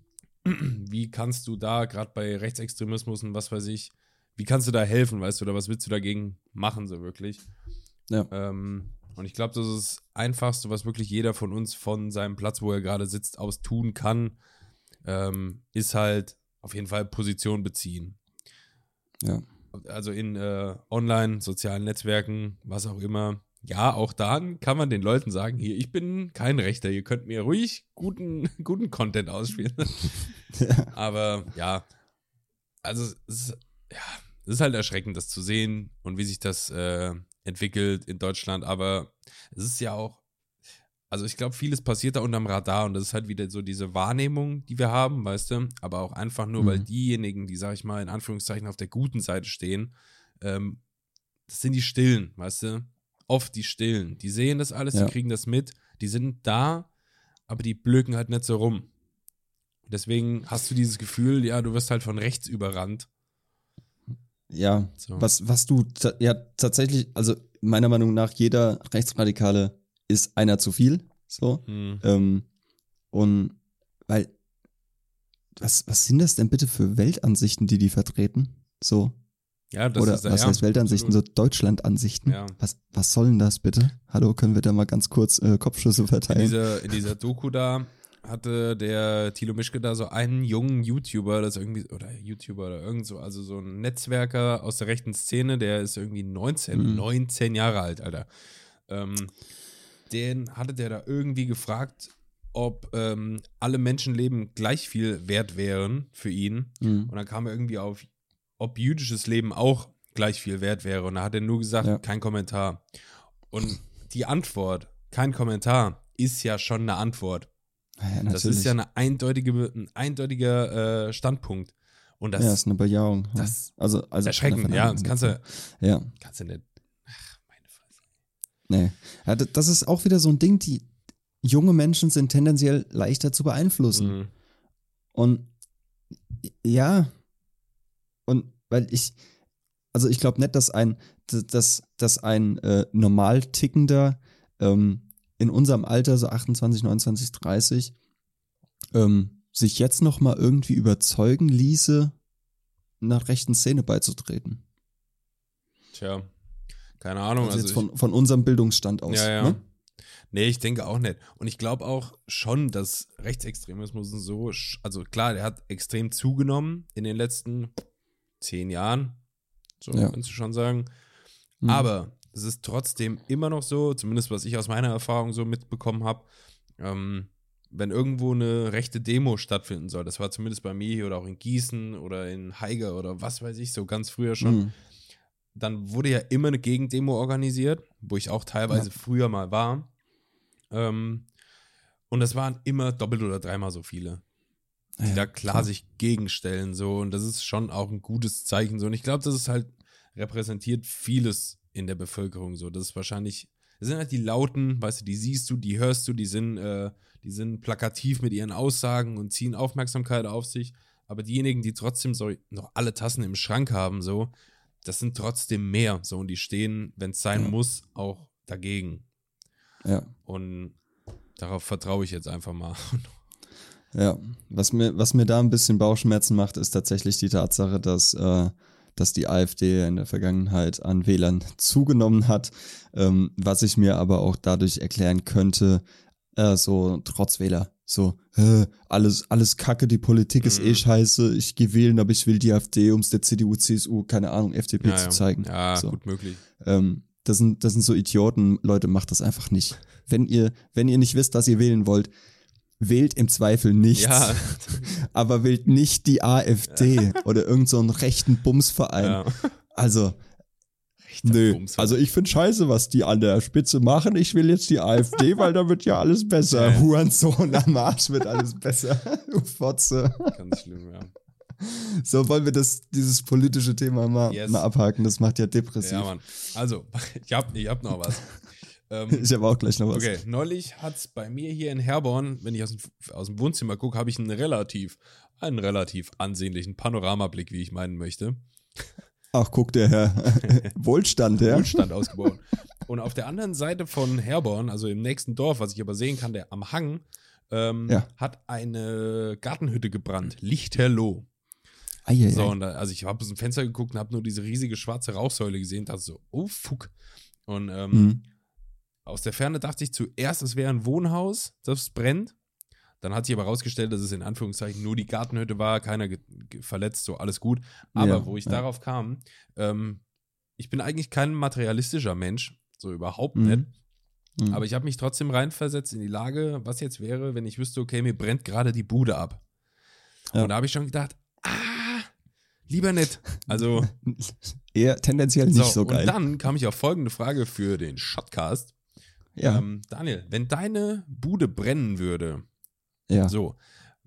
[CLEARS THROAT] wie kannst du da, gerade bei Rechtsextremismus und was weiß ich, wie kannst du da helfen, weißt du, oder was willst du dagegen machen, so wirklich? Ja. Ähm, und ich glaube, das ist das Einfachste, was wirklich jeder von uns von seinem Platz, wo er gerade sitzt, aus tun kann, ähm, ist halt auf jeden Fall Position beziehen Ja. also in äh, online, sozialen Netzwerken, was auch immer. Ja, auch da kann man den Leuten sagen, hier, ich bin kein Rechter, ihr könnt mir ruhig guten, [LAUGHS] guten Content ausspielen. [LAUGHS] [LAUGHS] Aber ja, also es ist, ja, es ist halt erschreckend, das zu sehen und wie sich das äh, entwickelt in Deutschland. Aber es ist ja auch, also ich glaube, vieles passiert da unterm Radar und das ist halt wieder so diese Wahrnehmung, die wir haben, weißt du, aber auch einfach nur, weil Mhm. diejenigen, die, sag ich mal, in Anführungszeichen auf der guten Seite stehen, ähm, das sind die Stillen, weißt du, oft die Stillen. Die sehen das alles, Ja. die kriegen das mit, die sind da, aber die blöken halt nicht so rum. Deswegen hast du dieses Gefühl, ja, du wirst halt von rechts überrannt. Ja, So. was, was du ja tatsächlich, also meiner Meinung nach, jeder Rechtsradikale ist einer zu viel. So. Hm. Ähm, und weil, was, was sind das denn bitte für Weltansichten, die die vertreten? So. Ja, das Oder ist was ja, heißt Weltansichten? absolut. So Deutschlandansichten. Ja. Was, was soll denn das bitte? Hallo, können wir da mal ganz kurz äh, Kopfschüsse In verteilen? dieser, in dieser Doku da hatte der Thilo Mischke da so einen jungen YouTuber, das irgendwie, oder YouTuber oder irgend so, also so ein Netzwerker aus der rechten Szene, der ist irgendwie 19, Mhm. 19 Jahre alt, Alter. Ähm, den hatte der da irgendwie gefragt, ob ähm, alle Menschenleben gleich viel wert wären für ihn. Mhm. Und dann kam er irgendwie auf, ob jüdisches Leben auch gleich viel wert wäre. Und da hat er nur gesagt, Ja. kein Kommentar. Und die Antwort, kein Kommentar, ist ja schon eine Antwort. Ja, Das ist ja eine eindeutige, ein eindeutiger äh, Standpunkt. Und das, ja, ist eine Bejahung. ja. das also, also ist erschreckend, ja. Das kannst du, Ja, kannst du nicht. Nee. Ja, das ist auch wieder so ein Ding, die junge Menschen sind tendenziell leichter zu beeinflussen. Mhm. Und ja, und weil ich, also ich glaube nicht, dass ein, dass, dass ein äh, normal tickender ähm, in unserem Alter, so 28, 29, 30, ähm, sich jetzt noch mal irgendwie überzeugen ließe, nach rechten Szene beizutreten. Tja, keine Ahnung. Also, Also, jetzt von, von unserem Bildungsstand aus. ja, ja. Ne? Nee, ich denke auch nicht. Und ich glaube auch schon, dass Rechtsextremismus und so, also klar, der hat extrem zugenommen in den letzten zehn Jahren. So Ja. kannst du schon sagen. Mhm. Aber es ist trotzdem immer noch so, zumindest was ich aus meiner Erfahrung so mitbekommen habe, ähm, wenn irgendwo eine rechte Demo stattfinden soll, das war zumindest bei mir oder auch in Gießen oder in Haiger oder was weiß ich, so ganz früher schon, Mhm. Dann wurde ja immer eine Gegendemo organisiert, wo ich auch teilweise früher mal war. Ähm, und das waren immer doppelt oder dreimal so viele, die Ja, da klar sich gegenstellen. So, und das ist schon auch ein gutes Zeichen. So, und ich glaube, das ist halt repräsentiert vieles in der Bevölkerung. So, das ist wahrscheinlich, das sind halt die Lauten, weißt du, die siehst du, die hörst du, die sind, äh, die sind plakativ mit ihren Aussagen und ziehen Aufmerksamkeit auf sich. Aber diejenigen, die trotzdem so noch alle Tassen im Schrank haben, so, das sind trotzdem mehr. So, und die stehen, wenn es sein Ja. muss, auch dagegen. Ja. Und darauf vertraue ich jetzt einfach mal. Ja, was mir, was mir da ein bisschen Bauchschmerzen macht, ist tatsächlich die Tatsache, dass, äh, dass die AfD in der Vergangenheit an Wählern [LAUGHS] zugenommen hat, ähm, was ich mir aber auch dadurch erklären könnte, äh, so Trotzwähler, so, äh, alles, alles kacke, die Politik ist eh Mhm. scheiße, ich gehe wählen, aber ich will die AfD, um es der CDU, CSU, keine Ahnung, FDP zu zeigen. Ja, so. gut möglich. Ähm, das sind, das sind so Idioten, Leute, macht das einfach nicht. Wenn ihr, wenn ihr nicht wisst, was ihr wählen wollt, wählt im Zweifel nichts, Ja, [LAUGHS] aber wählt nicht die AfD oder irgendeinen so rechten Bumsverein. ja. Also, nö. Also ich finde scheiße, was die an der Spitze machen. Ich will jetzt die AfD, [LAUGHS] weil da wird ja alles besser. Ja. Hurensohn am Arsch wird alles besser. [LAUGHS] Du Fotze. Ganz schlimm, ja. So wollen wir das, dieses politische Thema mal, Yes. mal abhaken. Das macht ja depressiv. Ja, Mann. Also, [LAUGHS] ich hab, ich hab noch was. Ähm, Ich habe auch gleich noch was. okay, neulich hat's bei mir hier in Herborn, wenn ich aus dem, aus dem Wohnzimmer gucke, habe ich einen relativ, einen relativ ansehnlichen Panoramablick, wie ich meinen möchte. Ach, guck der Herr. [LAUGHS] Wohlstand, ja. Wohlstand ausgebaut. Und auf der anderen Seite von Herborn, also im nächsten Dorf, was ich aber sehen kann, der am Hang, ähm, Ja. hat eine Gartenhütte gebrannt. Lichterloh. Eieiei. So, und da, also ich habe aus dem Fenster geguckt und habe nur diese riesige schwarze Rauchsäule gesehen, dachte so, oh fuck. Und ähm, Mhm. aus der Ferne dachte ich zuerst, es wäre ein Wohnhaus, das brennt. Dann hat sich aber herausgestellt, dass es in Anführungszeichen nur die Gartenhütte war, keiner verletzt, so alles gut. Aber Ja, wo ich ja. darauf kam, ähm, ich bin eigentlich kein materialistischer Mensch, so überhaupt Mhm. nicht. Mhm. Aber ich habe mich trotzdem reinversetzt in die Lage, was jetzt wäre, wenn ich wüsste, okay, mir brennt gerade die Bude ab. Ja. Und da habe ich schon gedacht, ah, lieber nicht. Also, [LAUGHS] Eher tendenziell nicht so, geil. Und dann kam ich auf folgende Frage für den Shotcast. ja. Ähm, Daniel, wenn deine Bude brennen würde, ja. so,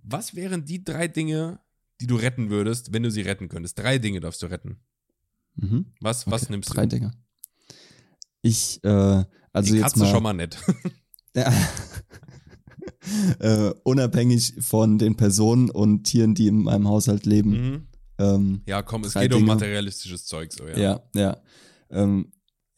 was wären die drei Dinge, die du retten würdest, wenn du sie retten könntest? Drei Dinge darfst du retten. Mhm. Was, was Okay, nimmst Drei du? Dinge. Ich, äh, also die jetzt Katze mal, schon mal nicht. [LAUGHS] Ja. äh, unabhängig von den Personen und Tieren, die in meinem Haushalt leben. mhm. Ähm, Ja, komm, es Drei geht um Dinge. materialistisches Zeug, so, ja. ja, ja. Ähm,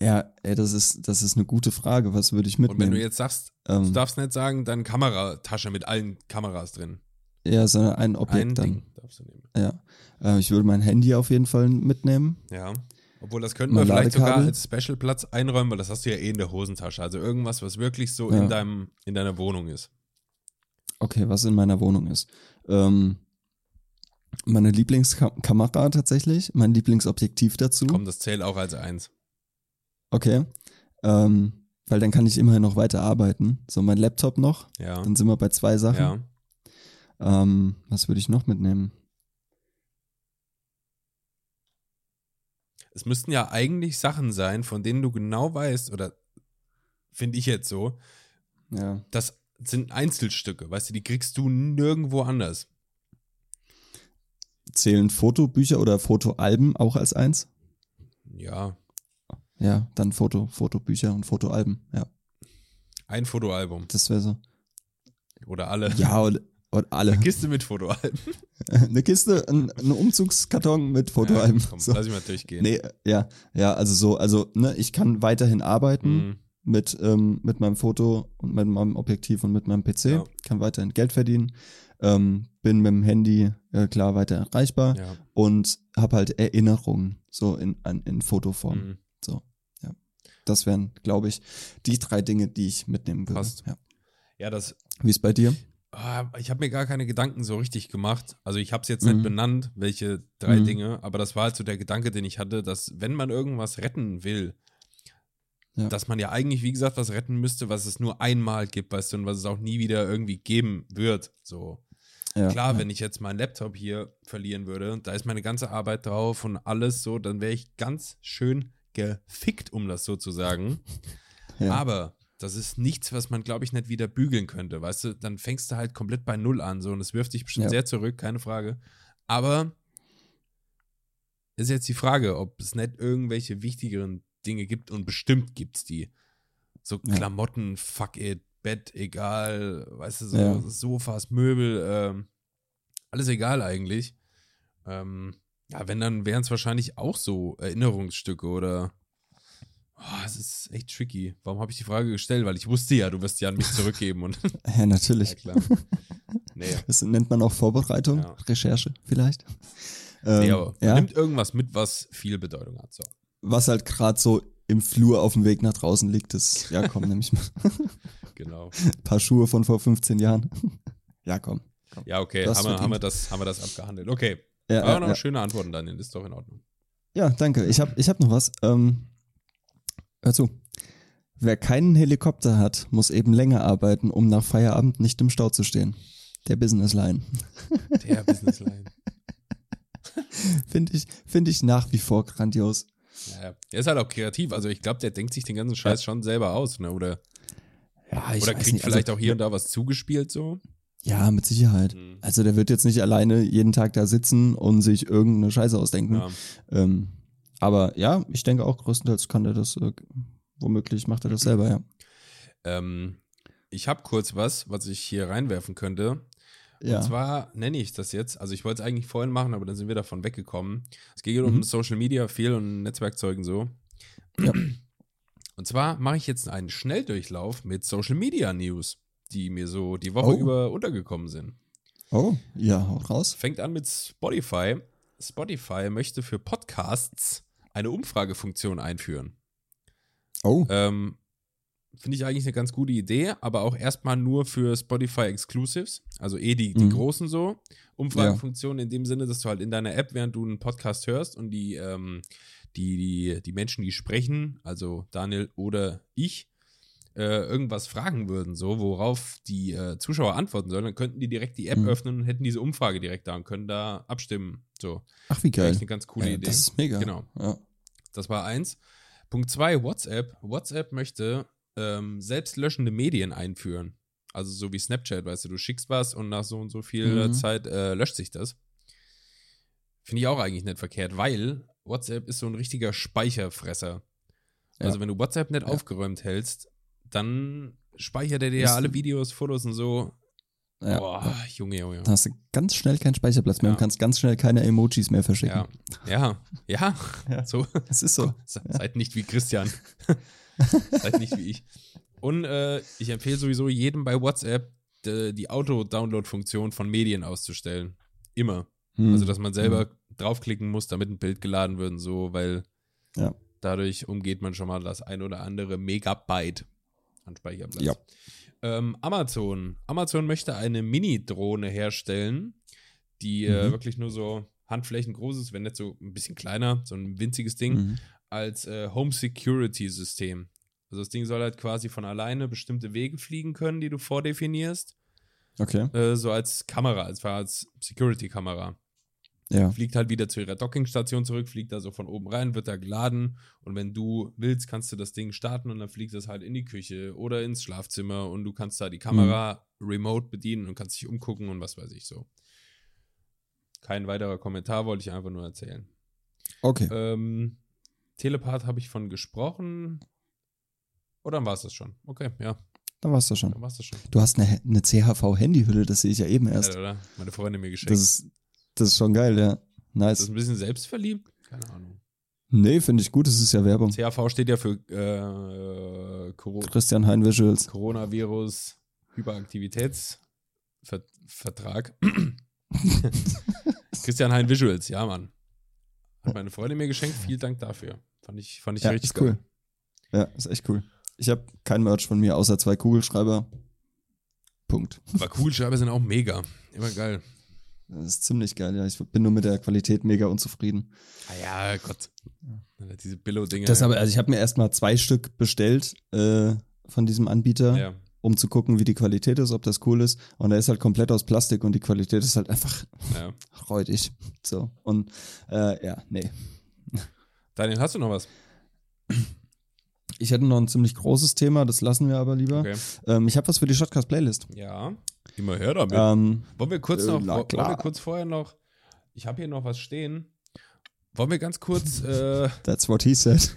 ja, ey, das ist, das ist eine gute Frage. Was würde ich Und wenn mitnehmen? du jetzt sagst, du ähm, darfst nicht sagen, dann Kameratasche mit allen Kameras drin. ja, so ein Objekt Ein dann. Ding darfst du nehmen. Ja. Äh, ich würde mein Handy auf jeden Fall mitnehmen. Ja. Obwohl, das könnten Mein wir vielleicht sogar als Special-Platz einräumen, weil das hast du ja eh in der Hosentasche. Also irgendwas, was wirklich so Ja. in, deinem, in deiner Wohnung ist. Okay, was in meiner Wohnung ist. Ähm, meine Lieblingskamera tatsächlich, mein Lieblingsobjektiv dazu. Komm, das zählt auch als eins. Okay. Ähm, weil dann kann ich immerhin noch weiter arbeiten. So, mein Laptop noch. Ja. Dann sind wir bei zwei Sachen. Ja. Ähm, was würde ich noch mitnehmen? Es müssten ja eigentlich Sachen sein, von denen du genau weißt, oder finde ich jetzt so, Ja. das sind Einzelstücke, weißt du, die kriegst du nirgendwo anders. Zählen Fotobücher oder Fotoalben auch als eins? Ja. Ja, dann Foto, Fotobücher und Fotoalben. Ja, Ein Fotoalbum. das wäre so. Oder alle. Ja, und, und alle. Eine Kiste mit Fotoalben. [LAUGHS] Eine Kiste, ein, ein Umzugskarton mit Fotoalben. Ja, komm, so. lass ich mal durchgehen. Nee, ja, ja, also so, also, ne, ich kann weiterhin arbeiten Mhm. mit, ähm, mit meinem Foto und mit meinem Objektiv und mit meinem PC, Ja. kann weiterhin Geld verdienen, ähm, bin mit dem Handy äh, klar weiter erreichbar Ja. und habe halt Erinnerungen so in, an, in Fotoform. Mhm. Das wären, glaube ich, die drei Dinge, die ich mitnehmen würde. Passt. Ja. Ja, das, Wie ist bei dir? ah, ich habe mir gar keine Gedanken so richtig gemacht. Also ich habe es jetzt Mhm. nicht benannt, welche drei Mhm. Dinge, aber das war halt so der Gedanke, den ich hatte, dass wenn man irgendwas retten will, Ja. dass man ja eigentlich, wie gesagt, was retten müsste, was es nur einmal gibt, weißt du, und was es auch nie wieder irgendwie geben wird. So. Ja, Klar, ja. wenn ich jetzt meinen Laptop hier verlieren würde, da ist meine ganze Arbeit drauf und alles so, dann wäre ich ganz schön gefickt, um das so zu sagen. [LAUGHS] Ja. Aber das ist nichts, was man, glaube ich, nicht wieder bügeln könnte. Weißt du, dann fängst du halt komplett bei Null an, so und es wirft dich bestimmt Ja. sehr zurück, keine Frage. Aber ist jetzt die Frage, ob es nicht irgendwelche wichtigeren Dinge gibt und bestimmt gibt es die. So Ja. Klamotten, fuck it, Bett, egal, weißt du, so Ja. Sofas, Möbel, ähm, alles egal eigentlich. Ähm, ja, wenn, dann wären es wahrscheinlich auch so Erinnerungsstücke oder. Oh, es ist echt tricky. Warum habe ich die Frage gestellt? Weil ich wusste ja, du wirst die an mich zurückgeben und. [LAUGHS] ja, natürlich. [LAUGHS] ja, klar. Nee. [LAUGHS] Das nennt man auch Vorbereitung, Ja. Recherche vielleicht. nee Ähm, aber ja, nimmt irgendwas mit, was viel Bedeutung hat. So. was halt gerade so im Flur auf dem Weg nach draußen liegt, ist, ja komm, nehme ich mal Genau. ein paar Schuhe von vor 15 Jahren. ja, komm. Ja, okay. Das Haben wir, haben, wir das, haben wir das abgehandelt. Okay. Ja, Aber ja, noch ja. schöne Antworten, Daniel. Ist doch in Ordnung. ja danke. Ich habe ich hab noch was. Ähm, hör zu. Wer keinen Helikopter hat, muss eben länger arbeiten, um nach Feierabend nicht im Stau zu stehen. Der Businessline. [LAUGHS] Der Businessline. [LAUGHS] Finde ich, find ich nach wie vor grandios. Ja, ja. Er ist halt auch kreativ. Also ich glaube, der denkt sich den ganzen Scheiß schon selber aus, ne? Oder, Ja, oder kriegt also- vielleicht auch hier und da was zugespielt so. Ja, mit Sicherheit. Mhm. Also der wird jetzt nicht alleine jeden Tag da sitzen und sich irgendeine Scheiße ausdenken. Ja. Ähm, aber ja, ich denke auch größtenteils kann der das, äh, womöglich macht er das selber, ja. Ähm, ich habe kurz was, was ich hier reinwerfen könnte. Ja. Und zwar nenne ich das jetzt, also ich wollte es eigentlich vorhin machen, aber dann sind wir davon weggekommen. Es geht um Mhm. Social Media viel und Netzwerkzeugen so. Ja. Und zwar mache ich jetzt einen Schnelldurchlauf mit Social Media News, die mir so die Woche Oh. über untergekommen sind. Oh, ja, hau raus. Fängt an mit Spotify. Spotify möchte für Podcasts eine Umfragefunktion einführen. Oh, Ähm, Finde ich eigentlich eine ganz gute Idee, aber auch erstmal nur für Spotify Exclusives, also eh die, die Mhm. großen so. Umfragefunktion in dem Sinne, dass du halt in deiner App, während du einen Podcast hörst und die, ähm, die, die, die Menschen, die sprechen, also Daniel oder ich, äh, irgendwas fragen würden, so, worauf die äh, Zuschauer antworten sollen, dann könnten die direkt die App Mhm. öffnen und hätten diese Umfrage direkt da und können da abstimmen. So, ach wie geil. Eigentlich eine ganz coole ja, Idee. Das ist mega. Genau. Ja. Das war eins. Punkt zwei, WhatsApp. WhatsApp möchte ähm, selbstlöschende Medien einführen. Also so wie Snapchat, weißt du, du schickst was und nach so und so viel Mhm. Zeit äh, löscht sich das. Finde ich auch eigentlich nicht verkehrt, weil WhatsApp ist so ein richtiger Speicherfresser. Ja. Also wenn du WhatsApp nicht Ja. aufgeräumt hältst, dann speichert er dir ja alle Videos, Fotos und so. Ja. Boah, Junge, Junge. Da hast du ganz schnell keinen Speicherplatz mehr Ja. und kannst ganz schnell keine Emojis mehr verschicken. Ja, ja, ja, [LAUGHS] so. Es ist so. Se- Seid nicht wie Christian. [LAUGHS] Seid nicht wie ich. Und äh, ich empfehle sowieso jedem bei WhatsApp die Auto-Download-Funktion von Medien auszustellen. Immer. Hm. Also, dass man selber draufklicken muss, damit ein Bild geladen wird und so, weil Ja. dadurch umgeht man schon mal das ein oder andere Megabyte an Speicherplatz. Ja. Ähm, Amazon. Amazon möchte eine Mini-Drohne herstellen, die äh, Mhm. wirklich nur so Handflächen groß ist, wenn nicht so ein bisschen kleiner, so ein winziges Ding Mhm. als äh, Home Security System. Also das Ding soll halt quasi von alleine bestimmte Wege fliegen können, die du vordefinierst, Okay. äh, so als Kamera, als, als Security-Kamera. Ja. Fliegt halt wieder zu ihrer Dockingstation zurück, fliegt da so von oben rein, wird da geladen und wenn du willst, kannst du das Ding starten und dann fliegt das halt in die Küche oder ins Schlafzimmer und du kannst da die Kamera remote bedienen und kannst dich umgucken und was weiß ich so. Kein weiterer Kommentar, wollte ich einfach nur erzählen. Okay. Ähm, Telepath habe ich von gesprochen. Oder dann war es das schon? Okay, ja, Dann schon. dann war es das schon. Du hast eine, eine CHV-Handyhülle, das sehe ich ja eben erst. Ja, oder? Meine Freundin mir geschenkt. Das ist, das ist schon geil, ja. Ist das Nice. ein bisschen selbstverliebt? Keine Ahnung. Nee, finde ich gut, das ist ja Werbung. CAV steht ja für äh, Coro Christian Hein Visuals. Coronavirus Hyperaktivitätsvertrag. [LAUGHS] Christian Hein Visuals, ja, Mann. Hat meine Freundin mir geschenkt. Vielen Dank dafür. Fand ich, fand ich Ja, richtig ist cool. geil. Ja, ist echt cool. Ich habe kein Merch von mir, außer zwei Kugelschreiber. Punkt. Aber Kugelschreiber sind auch mega. Immer geil. Das ist ziemlich geil, ja. Ich bin nur mit der Qualität mega unzufrieden. Ah ja, Gott. Diese Billo-Dinger. Das aber, also ich habe mir erstmal zwei Stück bestellt äh, von diesem Anbieter, ja. um zu gucken, wie die Qualität ist, ob das cool ist. Und er ist halt komplett aus Plastik und die Qualität ist halt einfach ja. räudig. So. Und äh, ja, nee. Daniel, hast du noch was? Ich hätte noch ein ziemlich großes Thema, das lassen wir aber lieber. Okay. Ähm, ich habe was für die Shotcast-Playlist. Ja, immer her damit. Ähm, wollen wir kurz äh, noch, na wollen klar. wir kurz vorher noch, ich habe hier noch was stehen. Wollen wir ganz kurz, [LAUGHS] äh, that's what he said.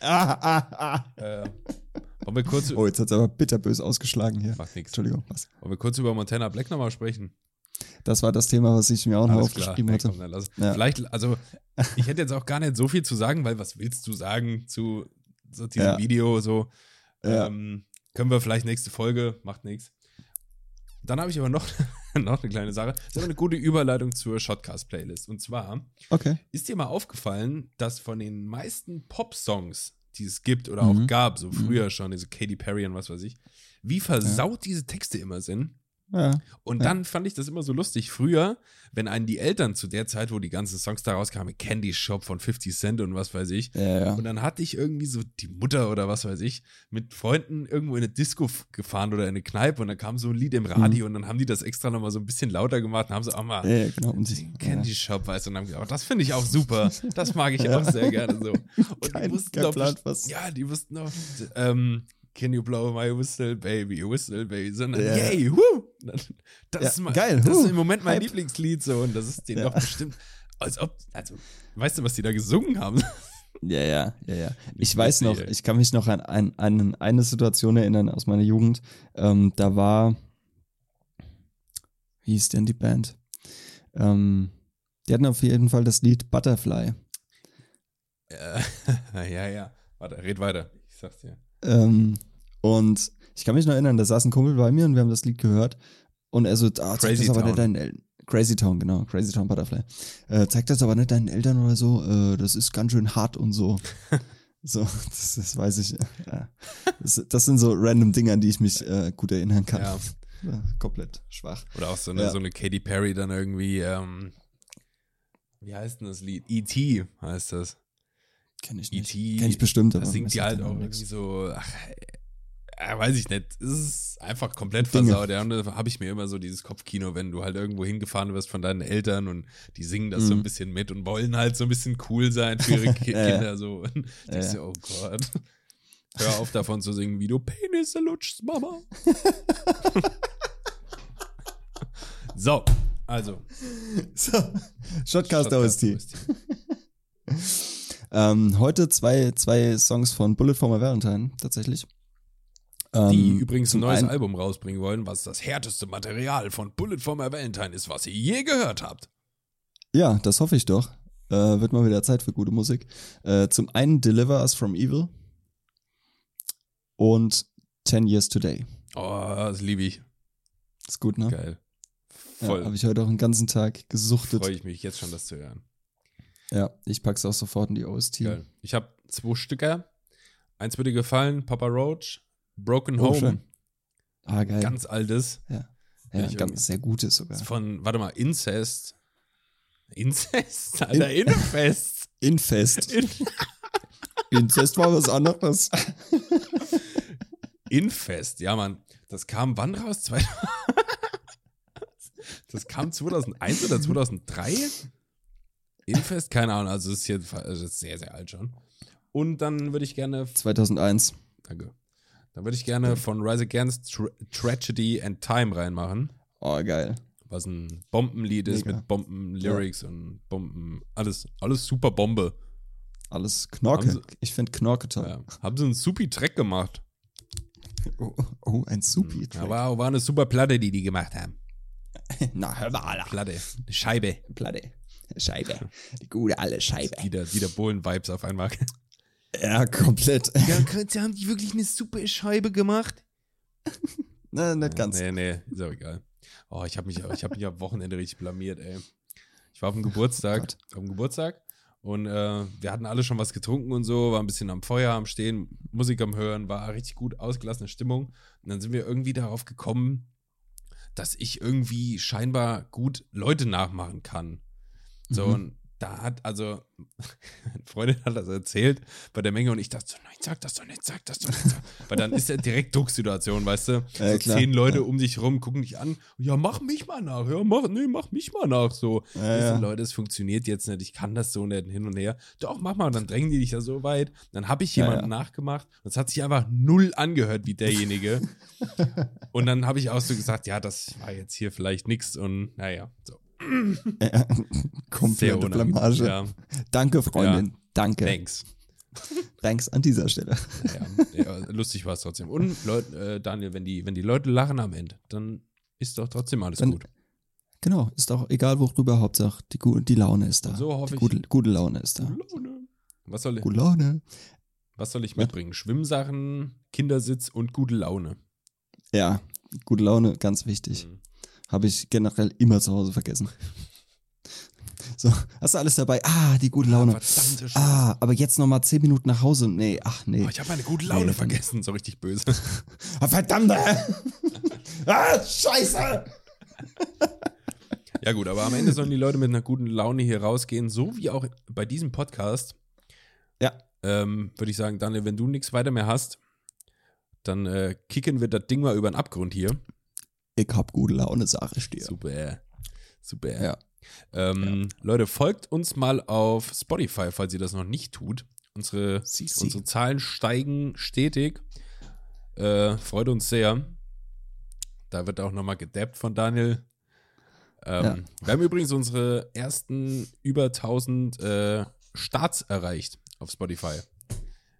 ah, [LAUGHS] ah, wollen wir kurz, Oh, jetzt hat's aber bitterbös ausgeschlachten hier. macht nichts. Entschuldigung, was? Wollen wir kurz über Montana Black nochmal sprechen? Das war das Thema, was ich mir auch noch klar. aufgeschrieben Nee, hatte. komm, dann lass. Ja. Vielleicht, also, [LAUGHS] ich hätte jetzt auch gar nicht so viel zu sagen, weil was willst du sagen zu so diesem Ja. Video? So, Ja. ähm, können wir vielleicht nächste Folge, macht nichts. Dann habe ich aber noch, [LAUGHS] noch eine kleine Sache. Das ist aber eine gute Überleitung zur Shotcast-Playlist. Und zwar Okay. ist dir mal aufgefallen, dass von den meisten Pop-Songs, die es gibt oder auch Mhm. gab, so früher schon, diese Katy Perry und was weiß ich, wie versaut diese Texte immer sind. Ja. Und Ja. dann fand ich das immer so lustig. Früher, wenn einen die Eltern zu der Zeit, wo die ganzen Songs da rauskamen, Candy Shop von 50 Cent und was weiß ich, Ja, und dann hatte ich irgendwie so die Mutter oder was weiß ich mit Freunden irgendwo in eine Disco gefahren oder in eine Kneipe und dann kam so ein Lied im Radio und dann haben die das extra nochmal so ein bisschen lauter gemacht und haben sie auch mal Mhm. Genau. Candy Shop, weißt du, und haben gesagt, oh, das finde ich auch super. [LAUGHS] Das mag ich auch sehr gerne so. Und Kein- die wussten kein Plan, was- ja, die wussten doch, ähm, Can you blow my whistle, baby, whistle, baby, sondern Ja. yay, whoo! Das, Ja, ist mein, geil, das huh, ist im Moment mein Hype. Lieblingslied so und das ist denen Ja. doch bestimmt, als ob, also, weißt du, was die da gesungen haben? Ja, ja, ja, ja. Ich weiß noch, ich kann mich noch an, an, an eine Situation erinnern aus meiner Jugend. Ähm, da war, wie hieß denn die Band? Ähm, die hatten auf jeden Fall das Lied Butterfly. Äh, [LAUGHS] ja, ja. Warte, red weiter. Ich sag's dir. Ähm, und ich kann mich noch erinnern, da saß ein Kumpel bei mir und wir haben das Lied gehört. Und er so, ah, zeig Crazy das aber Town. nicht deinen Eltern. Crazy Town, genau, Crazy Town Butterfly. Äh, zeig das aber nicht deinen Eltern oder so, äh, das ist ganz schön hart und so. [LAUGHS] so, das, das weiß ich. Ja. Das, das sind so random Dinge, an die ich mich äh, gut erinnern kann. Ja. Ja, komplett schwach. Oder auch so eine, Ja. so eine Katy Perry dann irgendwie, ähm, wie heißt denn das Lied? E.T. heißt das. Kenn ich nicht. E.T. Kenn ich bestimmt, aber Da singt die ich halt auch irgendwie so, ach, äh, weiß ich nicht. Es ist einfach komplett versaut. Ja, und da habe ich mir immer so dieses Kopfkino, wenn du halt irgendwo hingefahren wirst von deinen Eltern und die singen das so ein Mhm. bisschen mit und wollen halt so ein bisschen cool sein für ihre [LAUGHS] Ki Ja, ja. Kinder. So. Und Ja, ja. du, oh Gott. [LAUGHS] Hör auf davon zu singen, wie du Penisse lutschst, Mama. [LAUGHS] so, also. So, Shotcast Shotcast OST. Ähm, heute zwei, zwei Songs von Bullet for My Valentine, tatsächlich. Die Ähm, übrigens ein neues einen- Album rausbringen wollen, was das härteste Material von Bullet for My Valentine ist, was ihr je gehört habt. Ja, das hoffe ich doch. Äh, wird mal wieder Zeit für gute Musik. Äh, zum einen Deliver Us From Evil und 10 Years Today. Oh, das liebe ich. Ist gut, ne? Geil. Ja, Voll. Habe ich heute auch den ganzen Tag gesuchtet. Freue ich mich jetzt schon, das zu hören. Ja, ich pack's auch sofort in die OST. Geil. Ich habe zwei Stücke. Eins würde gefallen, Papa Roach, Broken Oh, Home. schön. Ah, geil. Ganz altes. ja, ich ja irgendwie- ganz sehr gutes sogar. Von, warte mal, Incest. Incest? Alter, Infest. [LAUGHS] Infest. In Incest war was anderes. [LAUGHS] Infest, ja, Mann. Das kam wann raus? [LAUGHS] Das kam 2001 oder 2003? Infest? Keine Ahnung, also ist jetzt also ist sehr, sehr alt schon. Und dann würde ich gerne, 2001. danke, dann würde ich gerne von Rise Against Tra Tragedy and Time reinmachen, Oh, geil. was ein Bombenlied ist Mega. mit Bomben-Lyrics und Bomben, alles, alles super Bombe. Alles Knorke. Haben Ich finde Knorke toll. Ja. Haben sie einen supi Track gemacht. [LAUGHS] Oh, oh, ein Supi. Ja, war, war eine super Platte, die die gemacht haben. [LAUGHS] Na, hör mal. Platte, eine Scheibe. Platte. Scheibe. Die gute alte Scheibe. Wieder, wieder Bohlen-Vibes auf einmal. Ja, komplett. Ja, haben die wirklich eine super Scheibe gemacht? [LAUGHS] Na, nicht ganz. Nee, nee, ist auch egal. Oh, ich habe mich, ich hab mich am Wochenende richtig blamiert, ey. Ich war auf dem Geburtstag, Gott. auf dem Geburtstag Und äh, wir hatten alle schon was getrunken und so, war ein bisschen am Feuer, am Stehen, Musik am Hören, war richtig gut ausgelassene Stimmung. Und dann sind wir irgendwie darauf gekommen, dass ich irgendwie scheinbar gut Leute nachmachen kann. So, Mhm. und da hat, also, [LAUGHS] eine Freundin hat das erzählt bei der Menge und ich dachte so, nein, sag das doch nicht, sag das doch nicht. [LAUGHS] Weil dann ist ja direkt Drucksituation, weißt du? Ja, so klar. zehn Leute Ja. um dich rum gucken dich an, ja, mach mich mal nach, ja, mach, nee, mach mich mal nach, so. Ja, ja. Leute, es funktioniert jetzt nicht, ich kann das so nicht hin und her. Doch, mach mal, und dann drängen die dich ja so weit. Dann habe ich jemanden nachgemacht und es hat sich einfach null angehört wie derjenige. [LAUGHS] und dann habe ich auch so gesagt, ja, das war jetzt hier vielleicht nix und naja, so. Ja. [LAUGHS] Komplette. Blamage. Ja, Danke, Freundin. Danke. thanks. [LAUGHS] Thanks an dieser Stelle. Ja, ja, lustig war es trotzdem. Und Leute, äh, Daniel, wenn die, wenn die Leute lachen am Ende, dann ist doch trotzdem alles Dann- gut. Genau, ist auch egal worüber, Hauptsache die, die Laune ist da. Und so hoffe die ich- gute, gute Laune ist da. Laune. Was soll, Gute Laune. was soll ich Ja. mitbringen? Schwimmsachen, Kindersitz und gute Laune. Ja, gute Laune, ganz wichtig. Mhm. Habe ich generell immer zu Hause vergessen. [LAUGHS] So, hast du alles dabei? Ah, die gute Laune. Verdammte Scheiße. Ah, aber jetzt noch mal zehn Minuten nach Hause. Nee, ach nee. Oh, ich habe meine gute Laune Nee, vergessen, so richtig böse. [LAUGHS] Ah, verdammt! [LAUGHS] ah, scheiße! Ja gut, aber am Ende sollen die Leute mit einer guten Laune hier rausgehen, so wie auch bei diesem Podcast. Ja. Ähm, Würde ich sagen, Daniel, wenn du nichts weiter mehr hast, dann äh, kicken wir das Ding mal über den Abgrund hier. Ich hab gute Laune, sag ich dir. Super. Super. Ja. Ähm, Leute, folgt uns mal auf Spotify, falls ihr das noch nicht tut. Unsere, Sie, sie. unsere Zahlen steigen stetig. Äh, freut uns sehr. Da wird auch nochmal gedappt von Daniel. Ähm, Ja. Wir haben übrigens unsere ersten über 1000 äh, Starts erreicht auf Spotify.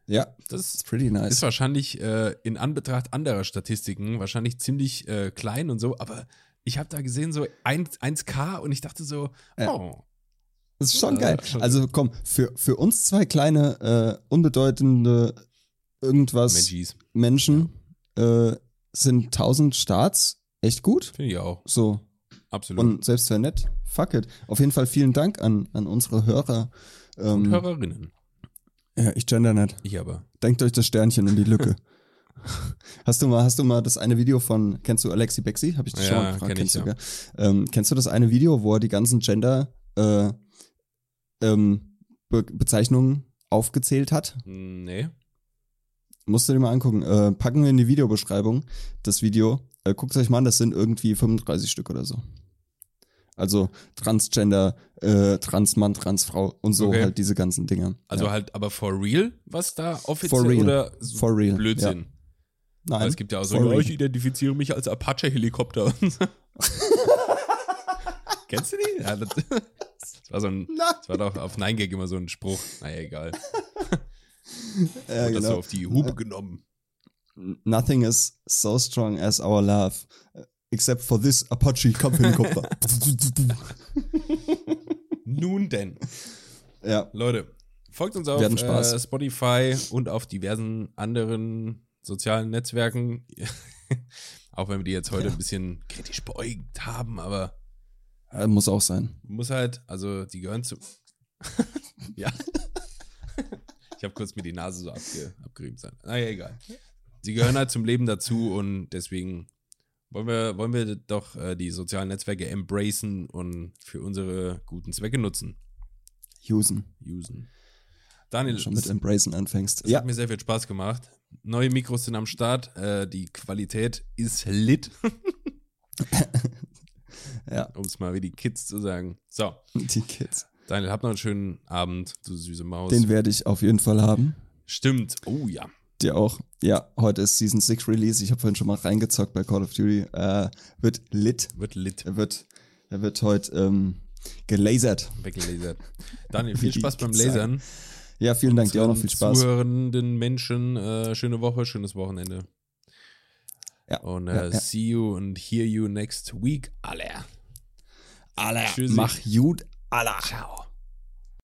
Ja, Das it's pretty nice. ist wahrscheinlich äh, in Anbetracht anderer Statistiken wahrscheinlich ziemlich äh, klein und so, aber ich habe da gesehen so 1, 1K und ich dachte so, Ja. oh, Das ist schon Ja, geil. schon Also komm, für, für uns zwei kleine, äh, unbedeutende irgendwas Magis. Menschen äh, sind 1000 Starts echt gut. Finde ich auch. So. Absolut. Und selbst wenn nett, fuck it. Auf jeden Fall vielen Dank an, an unsere Hörer. Und Ähm, Hörerinnen. Ja, ich gender nicht. Ich aber. Denkt euch das Sternchen in die Lücke. [LAUGHS] hast du mal, hast du mal das eine Video von, kennst du Alexi Bexi? Habe ich dich Ja, schon mal gefragt. kenn ich, kennst, du, ja. gell? ähm, kennst du das eine Video, wo er die ganzen Gender äh, ähm, Be Bezeichnungen aufgezählt hat? Nee. Musst du dir mal angucken. Äh, packen wir in die Videobeschreibung das Video. Äh, Guckt euch mal an, das sind irgendwie 35 Stück oder so. Also Transgender, äh, Transmann, Transfrau und so Okay. halt diese ganzen Dinge. Also ja. halt, aber for real, was da offiziell For real. oder so For real, Blödsinn? Nein, Weil es gibt ja auch so, ja, ich identifiziere mich als Apache-Helikopter. [LAUGHS] Kennst du die? Ja, das, das war so ein, [LAUGHS] das war doch auf Nein Gag immer so ein Spruch. Naja, egal. [LAUGHS] ja, Und das so genau. auf die Hupe genommen. Nothing is so strong as our love. Except for this Apache Kampfhelikopter. [LAUGHS] Nun denn. ja, Leute, folgt uns auf äh, Spotify und auf diversen anderen sozialen Netzwerken. [LAUGHS] auch wenn wir die jetzt heute Ja. ein bisschen kritisch beäugt haben, aber äh, muss auch sein. muss halt, also die gehören zu. [LAUGHS] ja. ich habe kurz mir die Nase so abge, abgerieben sein. Naja, egal. Sie gehören halt zum Leben dazu und deswegen wollen wir, wollen wir doch äh, die sozialen Netzwerke embracen und für unsere guten Zwecke nutzen. Usen. Usen. Daniel, Schon mit Embracen anfängst. es Ja, hat mir sehr viel Spaß gemacht. Neue Mikros sind am Start. Äh, die Qualität ist lit, [LAUGHS] ja, um es mal wie die Kids zu sagen. So, die Kids. Daniel, hab noch einen schönen Abend, du süße Maus. Den werde ich auf jeden Fall haben. Stimmt. Oh ja. Dir auch. Ja, heute ist Season 6 Release. Ich habe vorhin schon mal reingezockt bei Call of Duty. Äh, wird lit. Wird lit. Er wird, er wird heute ähm, gelasert. Weggelasert. Daniel, [LAUGHS] viel Spaß beim. Lasern. Ja, vielen Dank. Dir auch noch viel Spaß. Zuhörenden Menschen, äh, schöne Woche, schönes Wochenende. Ja, Und äh, ja, ja. see you and hear you next week. Alle. Alle, Tschüssi. mach gut, Allah. Ciao.